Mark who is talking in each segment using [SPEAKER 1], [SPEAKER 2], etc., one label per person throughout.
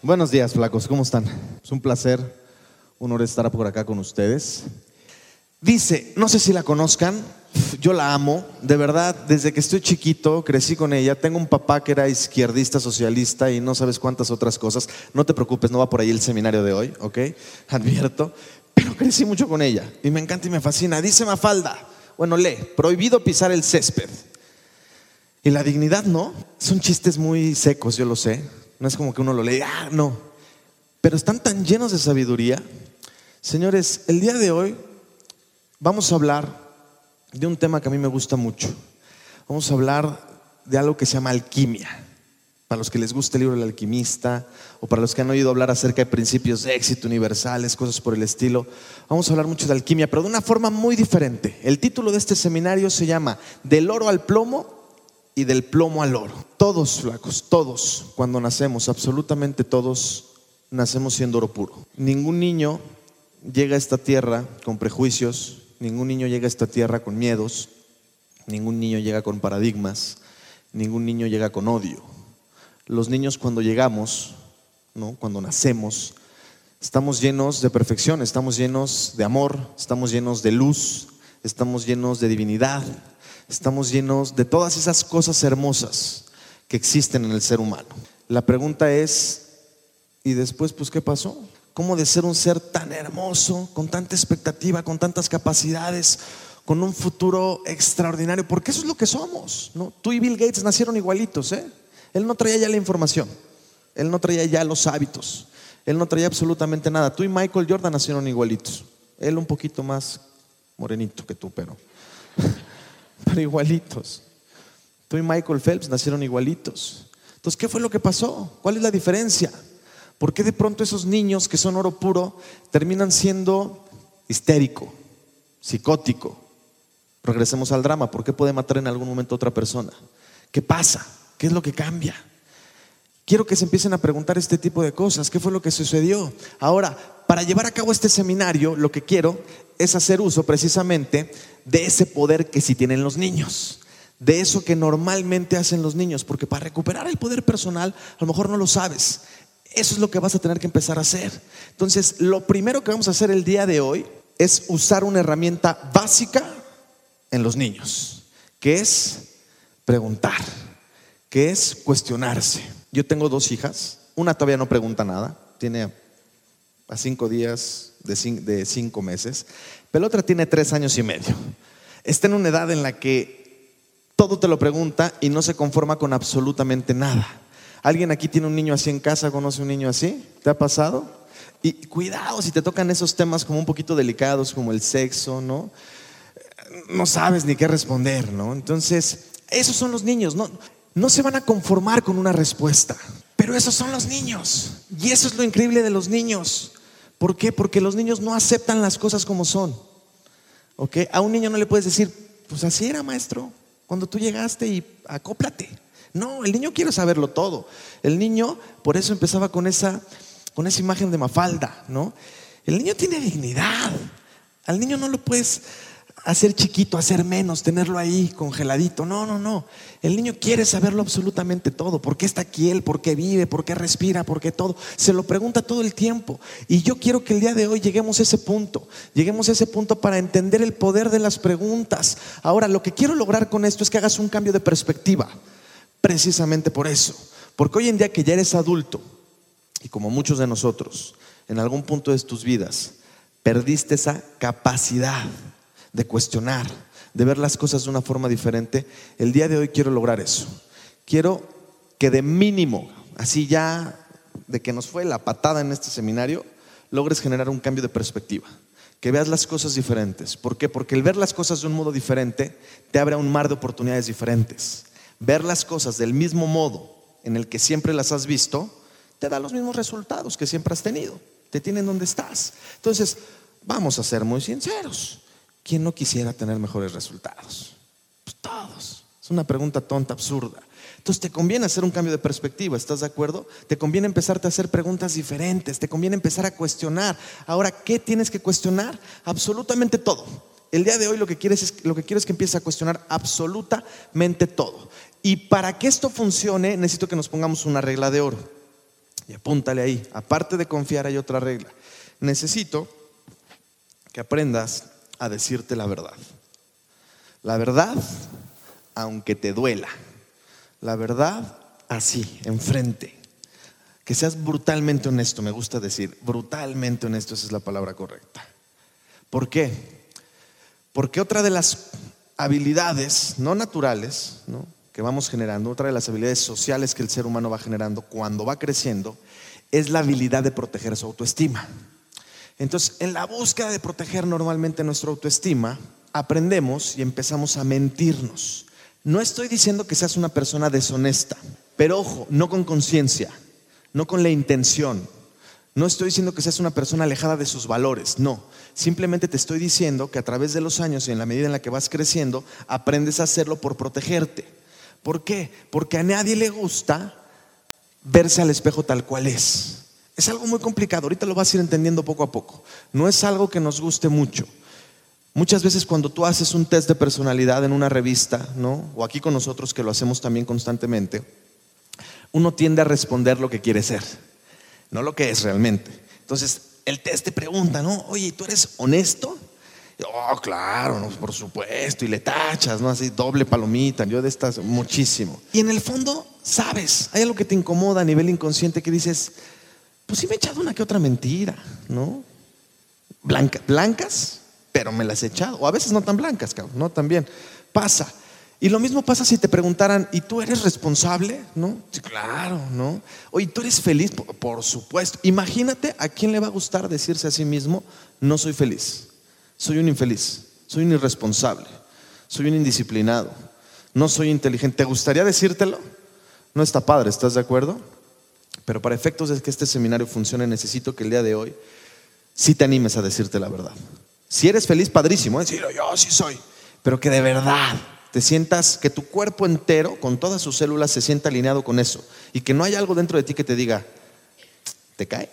[SPEAKER 1] Buenos días, flacos, ¿cómo están? Es un placer, un honor estar por acá con ustedes. Dice, no sé si la conozcan, yo la amo, de verdad, desde que estoy chiquito crecí con ella. Tengo un papá que era izquierdista, socialista y no sabes cuántas otras cosas. No te preocupes, no va por ahí el seminario de hoy, ¿ok? Advierto. Pero crecí mucho con ella y me encanta y me fascina. Dice Mafalda, bueno, lee, prohibido pisar el césped. Y la dignidad no, son chistes muy secos, yo lo sé, no es como que uno lo lee, ah, no. Pero están tan llenos de sabiduría. Señores, el día de hoy vamos a hablar de un tema que a mí me gusta mucho. Vamos a hablar de algo que se llama alquimia. Para los que les gusta el libro del alquimista o para los que han oído hablar acerca de principios de éxito universales, cosas por el estilo, vamos a hablar mucho de alquimia, pero de una forma muy diferente. El título de este seminario se llama Del oro al plomo y del plomo al oro. Todos, flacos, todos, cuando nacemos, absolutamente todos, nacemos siendo oro puro. Ningún niño llega a esta tierra con prejuicios, ningún niño llega a esta tierra con miedos, ningún niño llega con paradigmas, ningún niño llega con odio. Los niños cuando llegamos, ¿no? cuando nacemos, estamos llenos de perfección, estamos llenos de amor, estamos llenos de luz, estamos llenos de divinidad, estamos llenos de todas esas cosas hermosas que existen en el ser humano. La pregunta es, ¿y después pues qué pasó? ¿Cómo de ser un ser tan hermoso, con tanta expectativa, con tantas capacidades, con un futuro extraordinario? Porque eso es lo que somos, ¿no? Tú y Bill Gates nacieron igualitos, ¿eh? Él no traía ya la información, él no traía ya los hábitos, él no traía absolutamente nada. Tú y Michael Jordan nacieron igualitos, él un poquito más morenito que tú, pero pero igualitos. Tú y Michael Phelps nacieron igualitos. Entonces, ¿qué fue lo que pasó? ¿Cuál es la diferencia? ¿Por qué de pronto esos niños que son oro puro terminan siendo histérico, psicótico? Regresemos al drama. ¿Por qué puede matar en algún momento a otra persona? ¿Qué pasa? ¿Qué es lo que cambia? Quiero que se empiecen a preguntar este tipo de cosas. ¿Qué fue lo que sucedió? Ahora, para llevar a cabo este seminario, lo que quiero es hacer uso precisamente de ese poder que sí tienen los niños, de eso que normalmente hacen los niños, porque para recuperar el poder personal, a lo mejor no lo sabes. Eso es lo que vas a tener que empezar a hacer. Entonces, lo primero que vamos a hacer el día de hoy es usar una herramienta básica en los niños, que es preguntar, que es cuestionarse. Yo tengo dos hijas, una todavía no pregunta nada, tiene a cinco días de cinco, meses, pero la otra tiene tres años y medio. Está en una edad en la que todo te lo pregunta y no se conforma con absolutamente nada. ¿Alguien aquí tiene un niño así en casa? ¿Conoce un niño así? ¿Te ha pasado? Y cuidado si te tocan esos temas como un poquito delicados, como el sexo, ¿no? No sabes ni qué responder, ¿no? Entonces, esos son los niños, ¿no? No se van a conformar con una respuesta, pero esos son los niños. Y eso es lo increíble de los niños. ¿Por qué? Porque los niños no aceptan las cosas como son. ¿Ok? A un niño no le puedes decir, pues así era maestro, cuando tú llegaste y acóplate. No, el niño quiere saberlo todo. El niño, por eso empezaba con esa, con esa imagen de Mafalda, ¿no? El niño tiene dignidad. Al niño no lo puedes hacer chiquito, hacer menos, tenerlo ahí congeladito. No, no, no. El niño quiere saberlo absolutamente todo. ¿Por qué está aquí él? ¿Por qué vive? ¿Por qué respira? ¿Por qué todo? Se lo pregunta todo el tiempo. Y yo quiero que el día de hoy lleguemos a ese punto. Lleguemos a ese punto para entender el poder de las preguntas. Ahora, lo que quiero lograr con esto es que hagas un cambio de perspectiva. Precisamente por eso. Porque hoy en día que ya eres adulto, y como muchos de nosotros, en algún punto de tus vidas, perdiste esa capacidad de cuestionar, de ver las cosas de una forma diferente, el día de hoy quiero lograr eso. Quiero que de mínimo, así ya de que nos fue la patada en este seminario, logres generar un cambio de perspectiva, que veas las cosas diferentes. ¿Por qué? Porque el ver las cosas de un modo diferente te abre un mar de oportunidades diferentes. Ver las cosas del mismo modo en el que siempre las has visto, te da los mismos resultados que siempre has tenido. Te tienen donde estás. Entonces, vamos a ser muy sinceros. ¿Quién no quisiera tener mejores resultados? Pues todos. Es una pregunta tonta, absurda. Entonces te conviene hacer un cambio de perspectiva, ¿estás de acuerdo? Te conviene empezarte a hacer preguntas diferentes, te conviene empezar a cuestionar. Ahora, ¿qué tienes que cuestionar? Absolutamente todo. El día de hoy lo que quieres es, lo que quiero es que empieces a cuestionar absolutamente todo. Y para que esto funcione, necesito que nos pongamos una regla de oro. Y apúntale ahí. Aparte de confiar hay otra regla. Necesito que aprendas a decirte la verdad. La verdad, aunque te duela. La verdad, así, enfrente. Que seas brutalmente honesto, me gusta decir. Brutalmente honesto, esa es la palabra correcta. ¿Por qué? Porque otra de las habilidades no naturales que vamos generando, otra de las habilidades sociales que el ser humano va generando cuando va creciendo, es la habilidad de proteger su autoestima. Entonces, en la búsqueda de proteger normalmente nuestra autoestima, aprendemos y empezamos a mentirnos. No estoy diciendo que seas una persona deshonesta, pero ojo, no con conciencia, no con la intención. No estoy diciendo que seas una persona alejada de sus valores, no. Simplemente te estoy diciendo que a través de los años y en la medida en la que vas creciendo, aprendes a hacerlo por protegerte. ¿Por qué? Porque a nadie le gusta verse al espejo tal cual es. Es algo muy complicado, ahorita lo vas a ir entendiendo poco a poco. No es algo que nos guste mucho. Muchas veces cuando tú haces un test de personalidad en una revista, ¿no? O aquí con nosotros que lo hacemos también constantemente, uno tiende a responder lo que quiere ser, no lo que es realmente. Entonces, el test te pregunta, ¿no? Oye, ¿tú eres honesto? Oh, claro, por supuesto, y le tachas, ¿no? Así, doble palomita, yo de estas, muchísimo. Y en el fondo, sabes, hay algo que te incomoda a nivel inconsciente que dices, pues sí me he echado una que otra mentira, ¿no? blancas, pero me las he echado. O a veces no tan blancas, cabrón, ¿no? También pasa. Y lo mismo pasa si te preguntaran, ¿y tú eres responsable? ¿No? Sí, claro, ¿no? Oye, ¿tú eres feliz? Por, por, supuesto. Imagínate a quién le va a gustar decirse a sí mismo, no soy feliz, soy un infeliz, soy un irresponsable, soy un indisciplinado, no soy inteligente. ¿Te gustaría decírtelo? No está padre, ¿estás de acuerdo? Pero para efectos de que este seminario funcione, necesito que el día de hoy sí te animes a decirte la verdad. Si eres feliz, padrísimo, ¿eh? decirlo, yo sí soy, pero que de verdad te sientas, que tu cuerpo entero, con todas sus células, se sienta alineado con eso. Y que no hay algo dentro de ti que te diga, ¿te cae?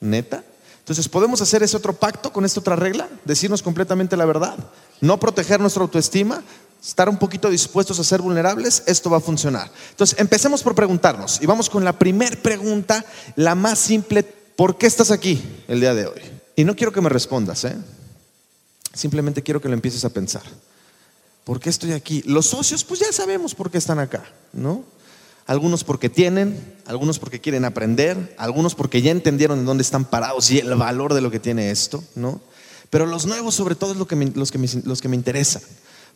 [SPEAKER 1] ¿Neta? Entonces, ¿podemos hacer ese otro pacto con esta otra regla? Decirnos completamente la verdad. No proteger nuestra autoestima, estar un poquito dispuestos a ser vulnerables, esto va a funcionar. Entonces, empecemos por preguntarnos y vamos con la primera pregunta, la más simple, ¿por qué estás aquí el día de hoy? Y no quiero que me respondas, ¿eh? simplemente quiero que lo empieces a pensar. ¿Por qué estoy aquí? Los socios, pues ya sabemos por qué están acá, ¿no? Algunos porque tienen, algunos porque quieren aprender, algunos porque ya entendieron en dónde están parados y el valor de lo que tiene esto, ¿no? Pero los nuevos sobre todo es lo que los, que me, los que me interesan.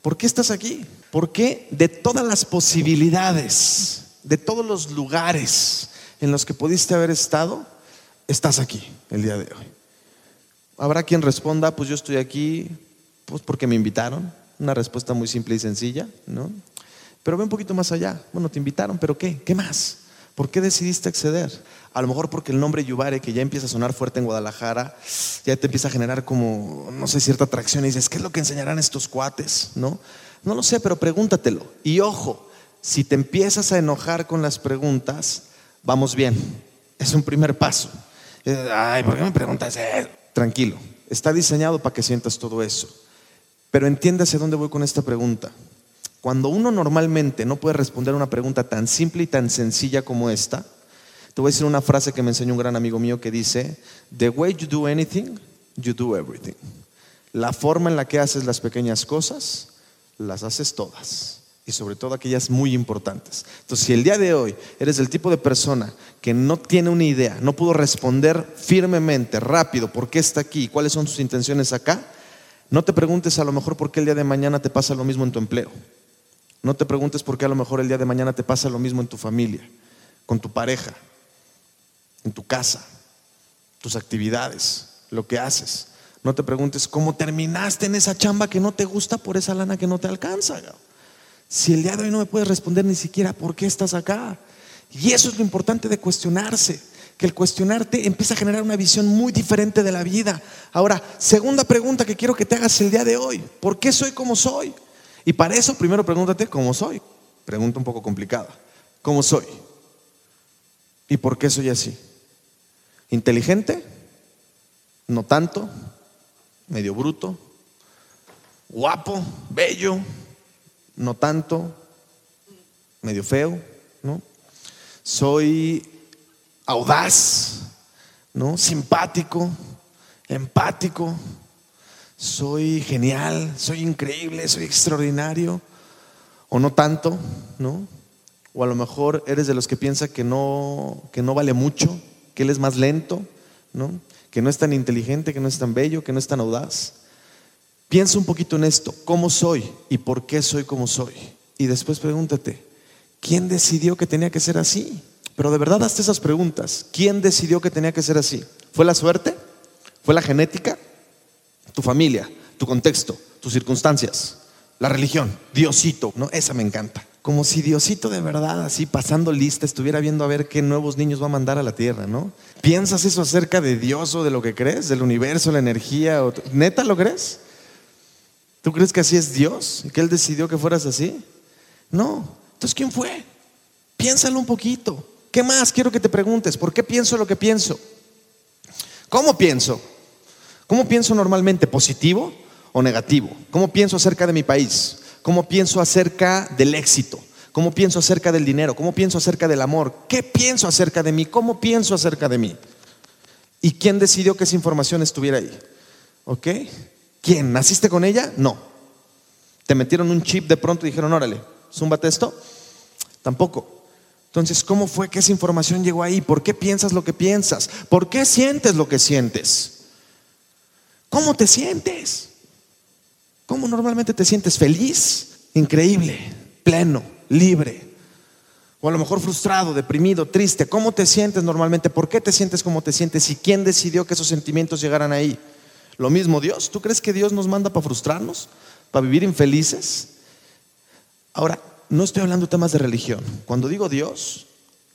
[SPEAKER 1] ¿Por qué estás aquí? ¿Por qué de todas las posibilidades, de todos los lugares en los que pudiste haber estado, estás aquí el día de hoy? Habrá quien responda, pues yo estoy aquí, pues porque me invitaron. Una respuesta muy simple y sencilla, ¿no? Pero ve un poquito más allá. Bueno, te invitaron, pero ¿qué? ¿Qué más? ¿Por qué decidiste acceder? A lo mejor porque el nombre Yubare, que ya empieza a sonar fuerte en Guadalajara, ya te empieza a generar como, no sé, cierta atracción y dices, ¿qué es lo que enseñarán estos cuates? ¿No? No lo sé, pero pregúntatelo. Y ojo, si te empiezas a enojar con las preguntas, vamos bien. Es un primer paso. Ay, ¿por qué me preguntas? Tranquilo, está diseñado para que sientas todo eso. Pero entiéndase dónde voy con esta pregunta. Cuando uno normalmente no puede responder una pregunta tan simple y tan sencilla como esta, te voy a decir una frase que me enseñó un gran amigo mío que dice, The way you do anything, you do everything. La forma en la que haces las pequeñas cosas, las haces todas. Y sobre todo aquellas muy importantes. Entonces, si el día de hoy eres el tipo de persona que no tiene una idea, no pudo responder firmemente, rápido, por qué está aquí, cuáles son sus intenciones acá, no te preguntes a lo mejor por qué el día de mañana te pasa lo mismo en tu empleo. No te preguntes por qué a lo mejor el día de mañana te pasa lo mismo en tu familia, con tu pareja, en tu casa, tus actividades, lo que haces. No te preguntes cómo terminaste en esa chamba que no te gusta por esa lana que no te alcanza. Si el día de hoy no me puedes responder ni siquiera por qué estás acá. Y eso es lo importante de cuestionarse, que el cuestionarte empieza a generar una visión muy diferente de la vida. Ahora, segunda pregunta que quiero que te hagas el día de hoy, ¿por qué soy como soy? Y para eso primero pregúntate cómo soy. Pregunta un poco complicada. ¿Cómo soy? ¿Y por qué soy así? Inteligente, no tanto, medio bruto, guapo, bello, no tanto, medio feo, ¿no? Soy audaz, ¿no? Simpático, empático. Soy genial, soy increíble, soy extraordinario. O no tanto, ¿no? O a lo mejor eres de los que piensa que no, que no vale mucho, que él es más lento, ¿no? Que no es tan inteligente, que no es tan bello, que no es tan audaz. Piensa un poquito en esto, ¿cómo soy y por qué soy como soy? Y después pregúntate, ¿quién decidió que tenía que ser así? Pero de verdad hazte esas preguntas. ¿Quién decidió que tenía que ser así? ¿Fue la suerte? ¿Fue la genética? ¿Tu familia? ¿Tu contexto? ¿Tus circunstancias? ¿La religión? Diosito, ¿no? Esa me encanta. Como si Diosito de verdad, así pasando lista, estuviera viendo a ver qué nuevos niños va a mandar a la tierra, ¿no? ¿Piensas eso acerca de Dios o de lo que crees? ¿Del universo, la energía? O... ¿Neta lo crees? ¿Tú crees que así es Dios? ¿Y que Él decidió que fueras así? No. Entonces, ¿quién fue? Piénsalo un poquito. ¿Qué más quiero que te preguntes? ¿Por qué pienso lo que pienso? ¿Cómo pienso? ¿Cómo pienso normalmente? ¿Positivo o negativo? ¿Cómo pienso acerca de mi país? ¿Cómo pienso acerca del éxito? ¿Cómo pienso acerca del dinero? ¿Cómo pienso acerca del amor? ¿Qué pienso acerca de mí? ¿Cómo pienso acerca de mí? ¿Y quién decidió que esa información estuviera ahí? ¿Ok? ¿Quién? ¿Naciste con ella? No. ¿Te metieron un chip de pronto y dijeron, órale, zúmbate esto? Tampoco. Entonces, ¿cómo fue que esa información llegó ahí? ¿Por qué piensas lo que piensas? ¿Por qué sientes lo que sientes? ¿Cómo te sientes? ¿Cómo normalmente te sientes? ¿Feliz? Increíble, pleno, libre. O a lo mejor frustrado, deprimido, triste. ¿Cómo te sientes normalmente? ¿Por qué te sientes como te sientes? ¿Y quién decidió que esos sentimientos llegaran ahí? Lo mismo Dios. ¿Tú crees que Dios nos manda para frustrarnos? ¿Para vivir infelices? Ahora, no estoy hablando de temas de religión. Cuando digo Dios,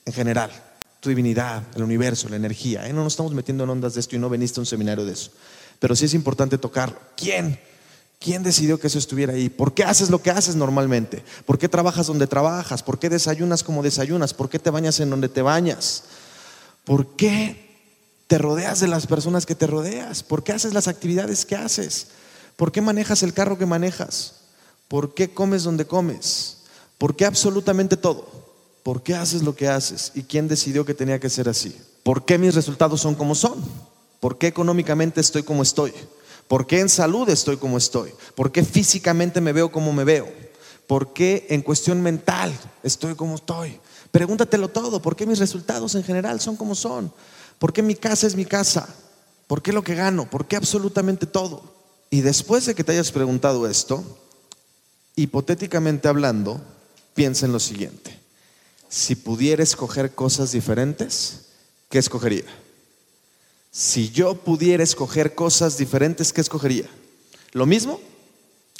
[SPEAKER 1] en general, tu divinidad, el universo, la energía, ¿eh? no nos estamos metiendo en ondas de esto y no veniste a un seminario de eso. Pero sí es importante tocarlo. ¿Quién? ¿Quién decidió que eso estuviera ahí? ¿Por qué haces lo que haces normalmente? ¿Por qué trabajas donde trabajas? ¿Por qué desayunas como desayunas? ¿Por qué te bañas en donde te bañas? ¿Por qué te rodeas de las personas que te rodeas? ¿Por qué haces las actividades que haces? ¿Por qué manejas el carro que manejas? ¿Por qué comes donde comes? ¿Por qué absolutamente todo? ¿Por qué haces lo que haces? ¿Y quién decidió que tenía que ser así? ¿Por qué mis resultados son como son? ¿Por qué económicamente estoy como estoy? ¿Por qué en salud estoy como estoy? ¿Por qué físicamente me veo como me veo? ¿Por qué en cuestión mental estoy como estoy? Pregúntatelo todo. ¿Por qué mis resultados en general son como son? ¿Por qué mi casa es mi casa? ¿Por qué lo que gano? ¿Por qué absolutamente todo? Y después de que te hayas preguntado esto, hipotéticamente hablando, piensa en lo siguiente. Si pudiera escoger cosas diferentes, ¿qué escogería? Si yo pudiera escoger cosas diferentes, ¿qué escogería? ¿Lo mismo?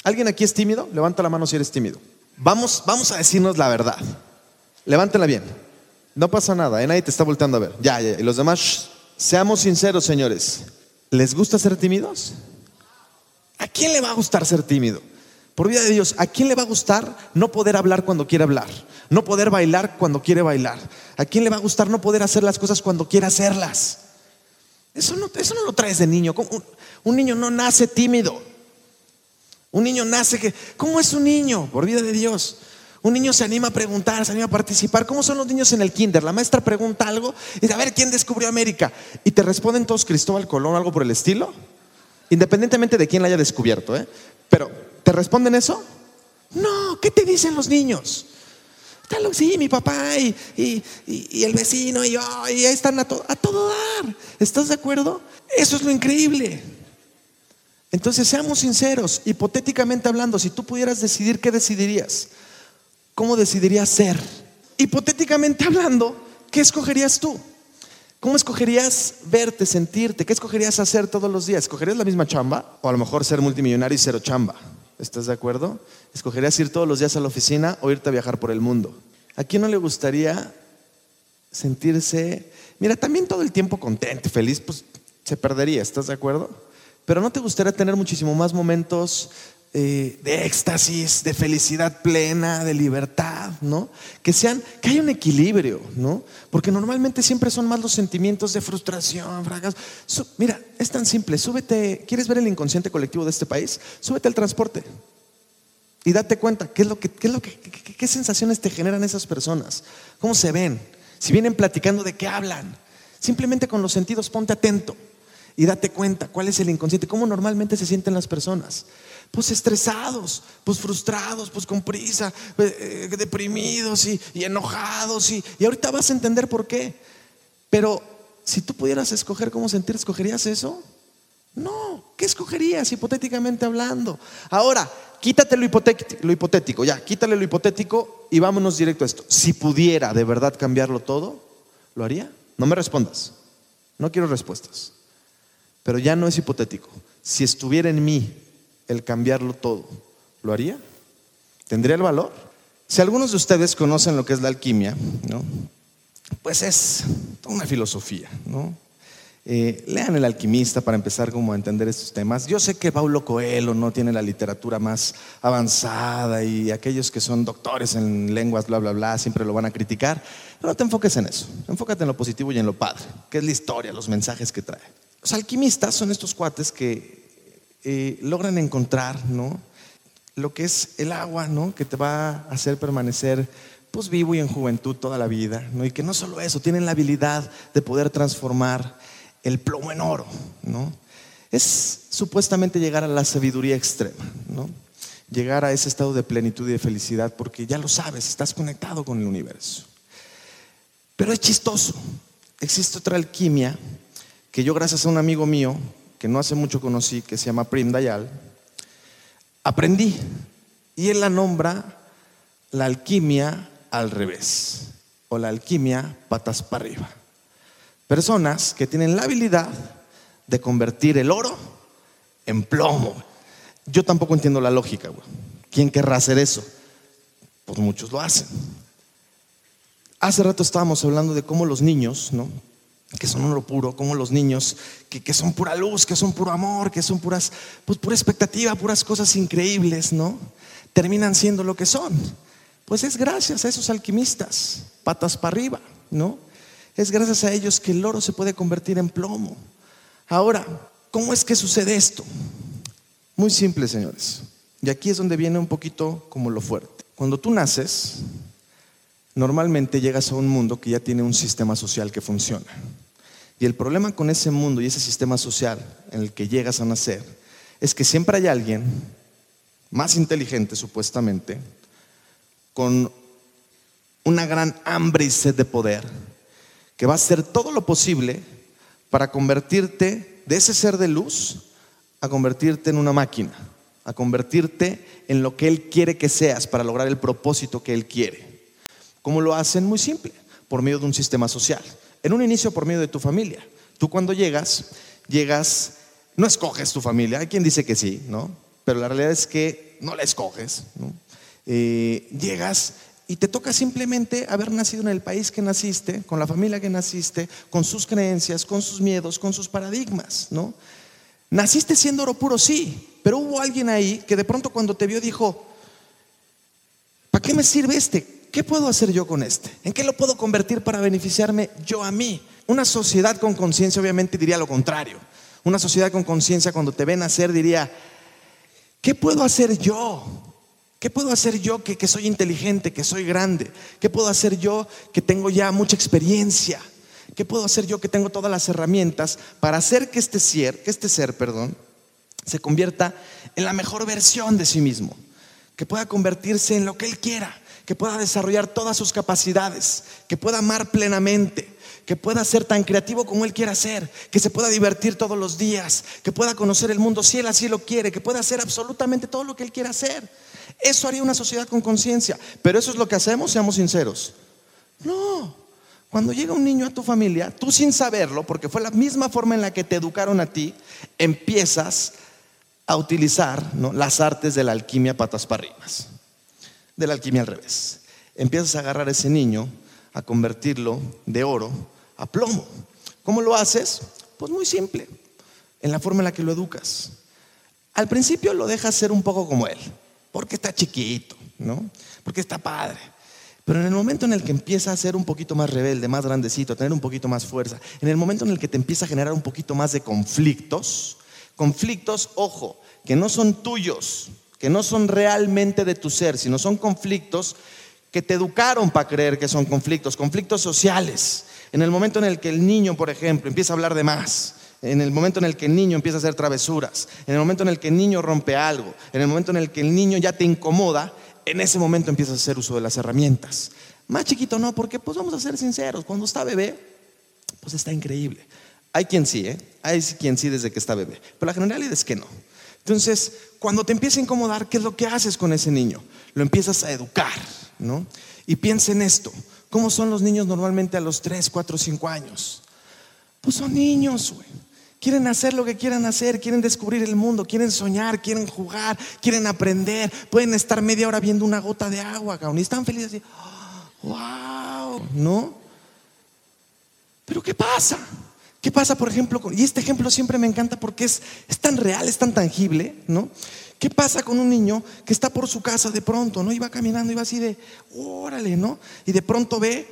[SPEAKER 1] ¿Alguien aquí es tímido? Levanta la mano si eres tímido. Vamos, vamos a decirnos la verdad. Levántela bien. No pasa nada, ¿eh? nadie te está volteando a ver. Ya, ya. Y los demás, seamos sinceros, señores. ¿Les gusta ser tímidos? ¿A quién le va a gustar ser tímido? Por vida de Dios, ¿a quién le va a gustar no poder hablar cuando quiere hablar? No poder bailar cuando quiere bailar. ¿A quién le va a gustar no poder hacer las cosas cuando quiere hacerlas? Eso no, eso no lo traes de niño. Un, un niño no nace tímido. Un niño nace que... ¿Cómo es un niño? Por vida de Dios. Un niño se anima a preguntar, se anima a participar. ¿Cómo son los niños en el kinder? La maestra pregunta algo y dice, a ver, ¿quién descubrió América? Y te responden todos Cristóbal Colón, algo por el estilo. Independientemente de quién la haya descubierto. ¿eh? Pero ¿Te responden eso? No, ¿qué te dicen los niños? Sí, mi papá y, el vecino y yo, y ahí están a, a todo dar. ¿Estás de acuerdo? Eso es lo increíble. Entonces, seamos sinceros, hipotéticamente hablando, si tú pudieras decidir, ¿qué decidirías? ¿Cómo decidirías ser? Hipotéticamente hablando, ¿qué escogerías tú? ¿Cómo escogerías verte, sentirte? ¿Qué escogerías hacer todos los días? ¿Escogerías la misma chamba? O a lo mejor ser multimillonario y cero chamba. ¿Estás de acuerdo? ¿Escogerías ir todos los días a la oficina o irte a viajar por el mundo? ¿A quién no le gustaría sentirse, mira, también todo el tiempo contento, feliz, pues se perdería, ¿estás de acuerdo? Pero ¿no te gustaría tener muchísimo más momentos eh, de éxtasis, de felicidad plena, de libertad, ¿no? Que sean, que haya un equilibrio, ¿no? Porque normalmente siempre son más los sentimientos de frustración, fracaso. mira, es tan simple, súbete, ¿quieres ver el inconsciente colectivo de este país? Súbete al transporte y date cuenta qué es lo que, qué es lo que, qué sensaciones te generan esas personas, cómo se ven. Si vienen platicando de qué hablan, simplemente con los sentidos ponte atento y date cuenta cuál es el inconsciente, cómo normalmente se sienten las personas. Pues estresados, pues frustrados, pues con prisa, eh, eh, deprimidos y, enojados. Y, y ahorita vas a entender por qué. Pero si tú pudieras escoger cómo sentir, ¿escogerías eso? No, ¿qué escogerías hipotéticamente hablando? Ahora, quítate lo lo hipotético, ya, quítale lo hipotético y vámonos directo a esto. Si pudiera de verdad cambiarlo todo, ¿lo haría? No me respondas, no quiero respuestas. Pero ya no es hipotético. Si estuviera en mí el cambiarlo todo, ¿lo haría? ¿Tendría el valor? Si algunos de ustedes conocen lo que es la alquimia, ¿no? pues es toda una filosofía, ¿no? Eh, lean El Alquimista para empezar como a entender estos temas. Yo sé que Paulo Coelho no tiene la literatura más avanzada y aquellos que son doctores en lenguas, bla, bla, bla, siempre lo van a criticar. Pero no te enfoques en eso. Enfócate en lo positivo y en lo padre, que es la historia, los mensajes que trae. Los alquimistas son estos cuates que eh, logran encontrar, ¿no? Lo que es el agua, ¿no? Que te va a hacer permanecer pues vivo y en juventud toda la vida, ¿no? Y que no solo eso, tienen la habilidad de poder transformar el plomo en oro, ¿no? Es supuestamente llegar a la sabiduría extrema, ¿no? Llegar a ese estado de plenitud y de felicidad porque ya lo sabes, estás conectado con el universo. Pero es chistoso. Existe otra alquimia que yo gracias a un amigo mío, que no hace mucho conocí, que se llama Prim Dayal, aprendí. Y él la nombra la alquimia al revés o la alquimia patas para arriba. Personas que tienen la habilidad de convertir el oro en plomo. Yo tampoco entiendo la lógica, güey. ¿Quién querrá hacer eso? Pues muchos lo hacen. Hace rato estábamos hablando de cómo los niños, ¿no? Que son oro puro, como los niños, que, que, son pura luz, que son puro amor, que son puras, pues pura expectativa, puras cosas increíbles, ¿no? Terminan siendo lo que son. Pues es gracias a esos alquimistas, patas para arriba, ¿no? Es gracias a ellos que el oro se puede convertir en plomo. Ahora, ¿cómo es que sucede esto? Muy simple, señores. Y aquí es donde viene un poquito como lo fuerte. Cuando tú naces, normalmente llegas a un mundo que ya tiene un sistema social que funciona. Y el problema con ese mundo y ese sistema social en el que llegas a nacer es que siempre hay alguien más inteligente supuestamente, con una gran hambre y sed de poder, que va a hacer todo lo posible para convertirte de ese ser de luz a convertirte en una máquina, a convertirte en lo que Él quiere que seas para lograr el propósito que Él quiere. ¿Cómo lo hacen? Muy simple, por medio de un sistema social. En un inicio por medio de tu familia. Tú cuando llegas, llegas, no escoges tu familia. Hay quien dice que sí, ¿no? Pero la realidad es que no la escoges. Eh, llegas y te toca simplemente haber nacido en el país que naciste, con la familia que naciste, con sus creencias, con sus miedos, con sus paradigmas, ¿no? Naciste siendo oro puro, sí, pero hubo alguien ahí que de pronto cuando te vio dijo, ¿para qué me sirve este? ¿Qué puedo hacer yo con este? ¿En qué lo puedo convertir para beneficiarme yo a mí? Una sociedad con conciencia obviamente diría lo contrario. Una sociedad con conciencia cuando te ven nacer diría, ¿qué puedo hacer yo? ¿Qué puedo hacer yo que, soy inteligente, que soy grande? ¿Qué puedo hacer yo que tengo ya mucha experiencia? ¿Qué puedo hacer yo que tengo todas las herramientas para hacer que este ser, que este ser, perdón, se convierta en la mejor versión de sí mismo? Que pueda convertirse en lo que él quiera, que pueda desarrollar todas sus capacidades, que pueda amar plenamente, que pueda ser tan creativo como Él quiera ser, que se pueda divertir todos los días, que pueda conocer el mundo si Él así lo quiere, que pueda hacer absolutamente todo lo que Él quiera hacer. Eso haría una sociedad con conciencia. Pero eso es lo que hacemos, seamos sinceros. No. Cuando llega un niño a tu familia, tú sin saberlo, porque fue la misma forma en la que te educaron a ti, empiezas a utilizar las artes de la alquimia patas para arriba, de la alquimia al revés. Empiezas a agarrar a ese niño, a convertirlo de oro a plomo. ¿Cómo lo haces? Pues muy simple, en la forma en la que lo educas. Al principio lo dejas ser un poco como él, porque está chiquito, ¿no? Porque está padre. Pero en el momento en el que empieza a ser un poquito más rebelde, más grandecito, a tener un poquito más fuerza, en el momento en el que te empieza a generar un poquito más de conflictos, conflictos, ojo, que no son tuyos, que no son realmente de tu ser, sino son conflictos que te educaron para creer que son conflictos, conflictos sociales. En el momento en el que el niño, por ejemplo, empieza a hablar de más, en el momento en el que el niño empieza a hacer travesuras, en el momento en el que el niño rompe algo, en el momento en el que el niño ya te incomoda, en ese momento empiezas a hacer uso de las herramientas. Más chiquito no, porque pues vamos a ser sinceros, cuando está bebé, pues está increíble. Hay quien sí, ¿eh? Hay quien sí desde que está bebé, pero la generalidad es que no. Entonces, cuando te empieza a incomodar, ¿qué es lo que haces con ese niño? Lo empiezas a educar, ¿no? Y piensa en esto, ¿cómo son los niños normalmente a los 3, 4, 5 años? Pues son niños, güey. Quieren hacer lo que quieran hacer, quieren descubrir el mundo, quieren soñar, quieren jugar, quieren aprender. Pueden estar media hora viendo una gota de agua, cabrón, y están felices así. ¡Wow! ¿No? Pero ¿qué pasa? ¿Qué pasa, por ejemplo? Y este ejemplo siempre me encanta porque es, es tan real, es tan tangible, ¿no? ¿Qué pasa con un niño que está por su casa de pronto, ¿no? Iba caminando, iba así de, órale, ¿no? Y de pronto ve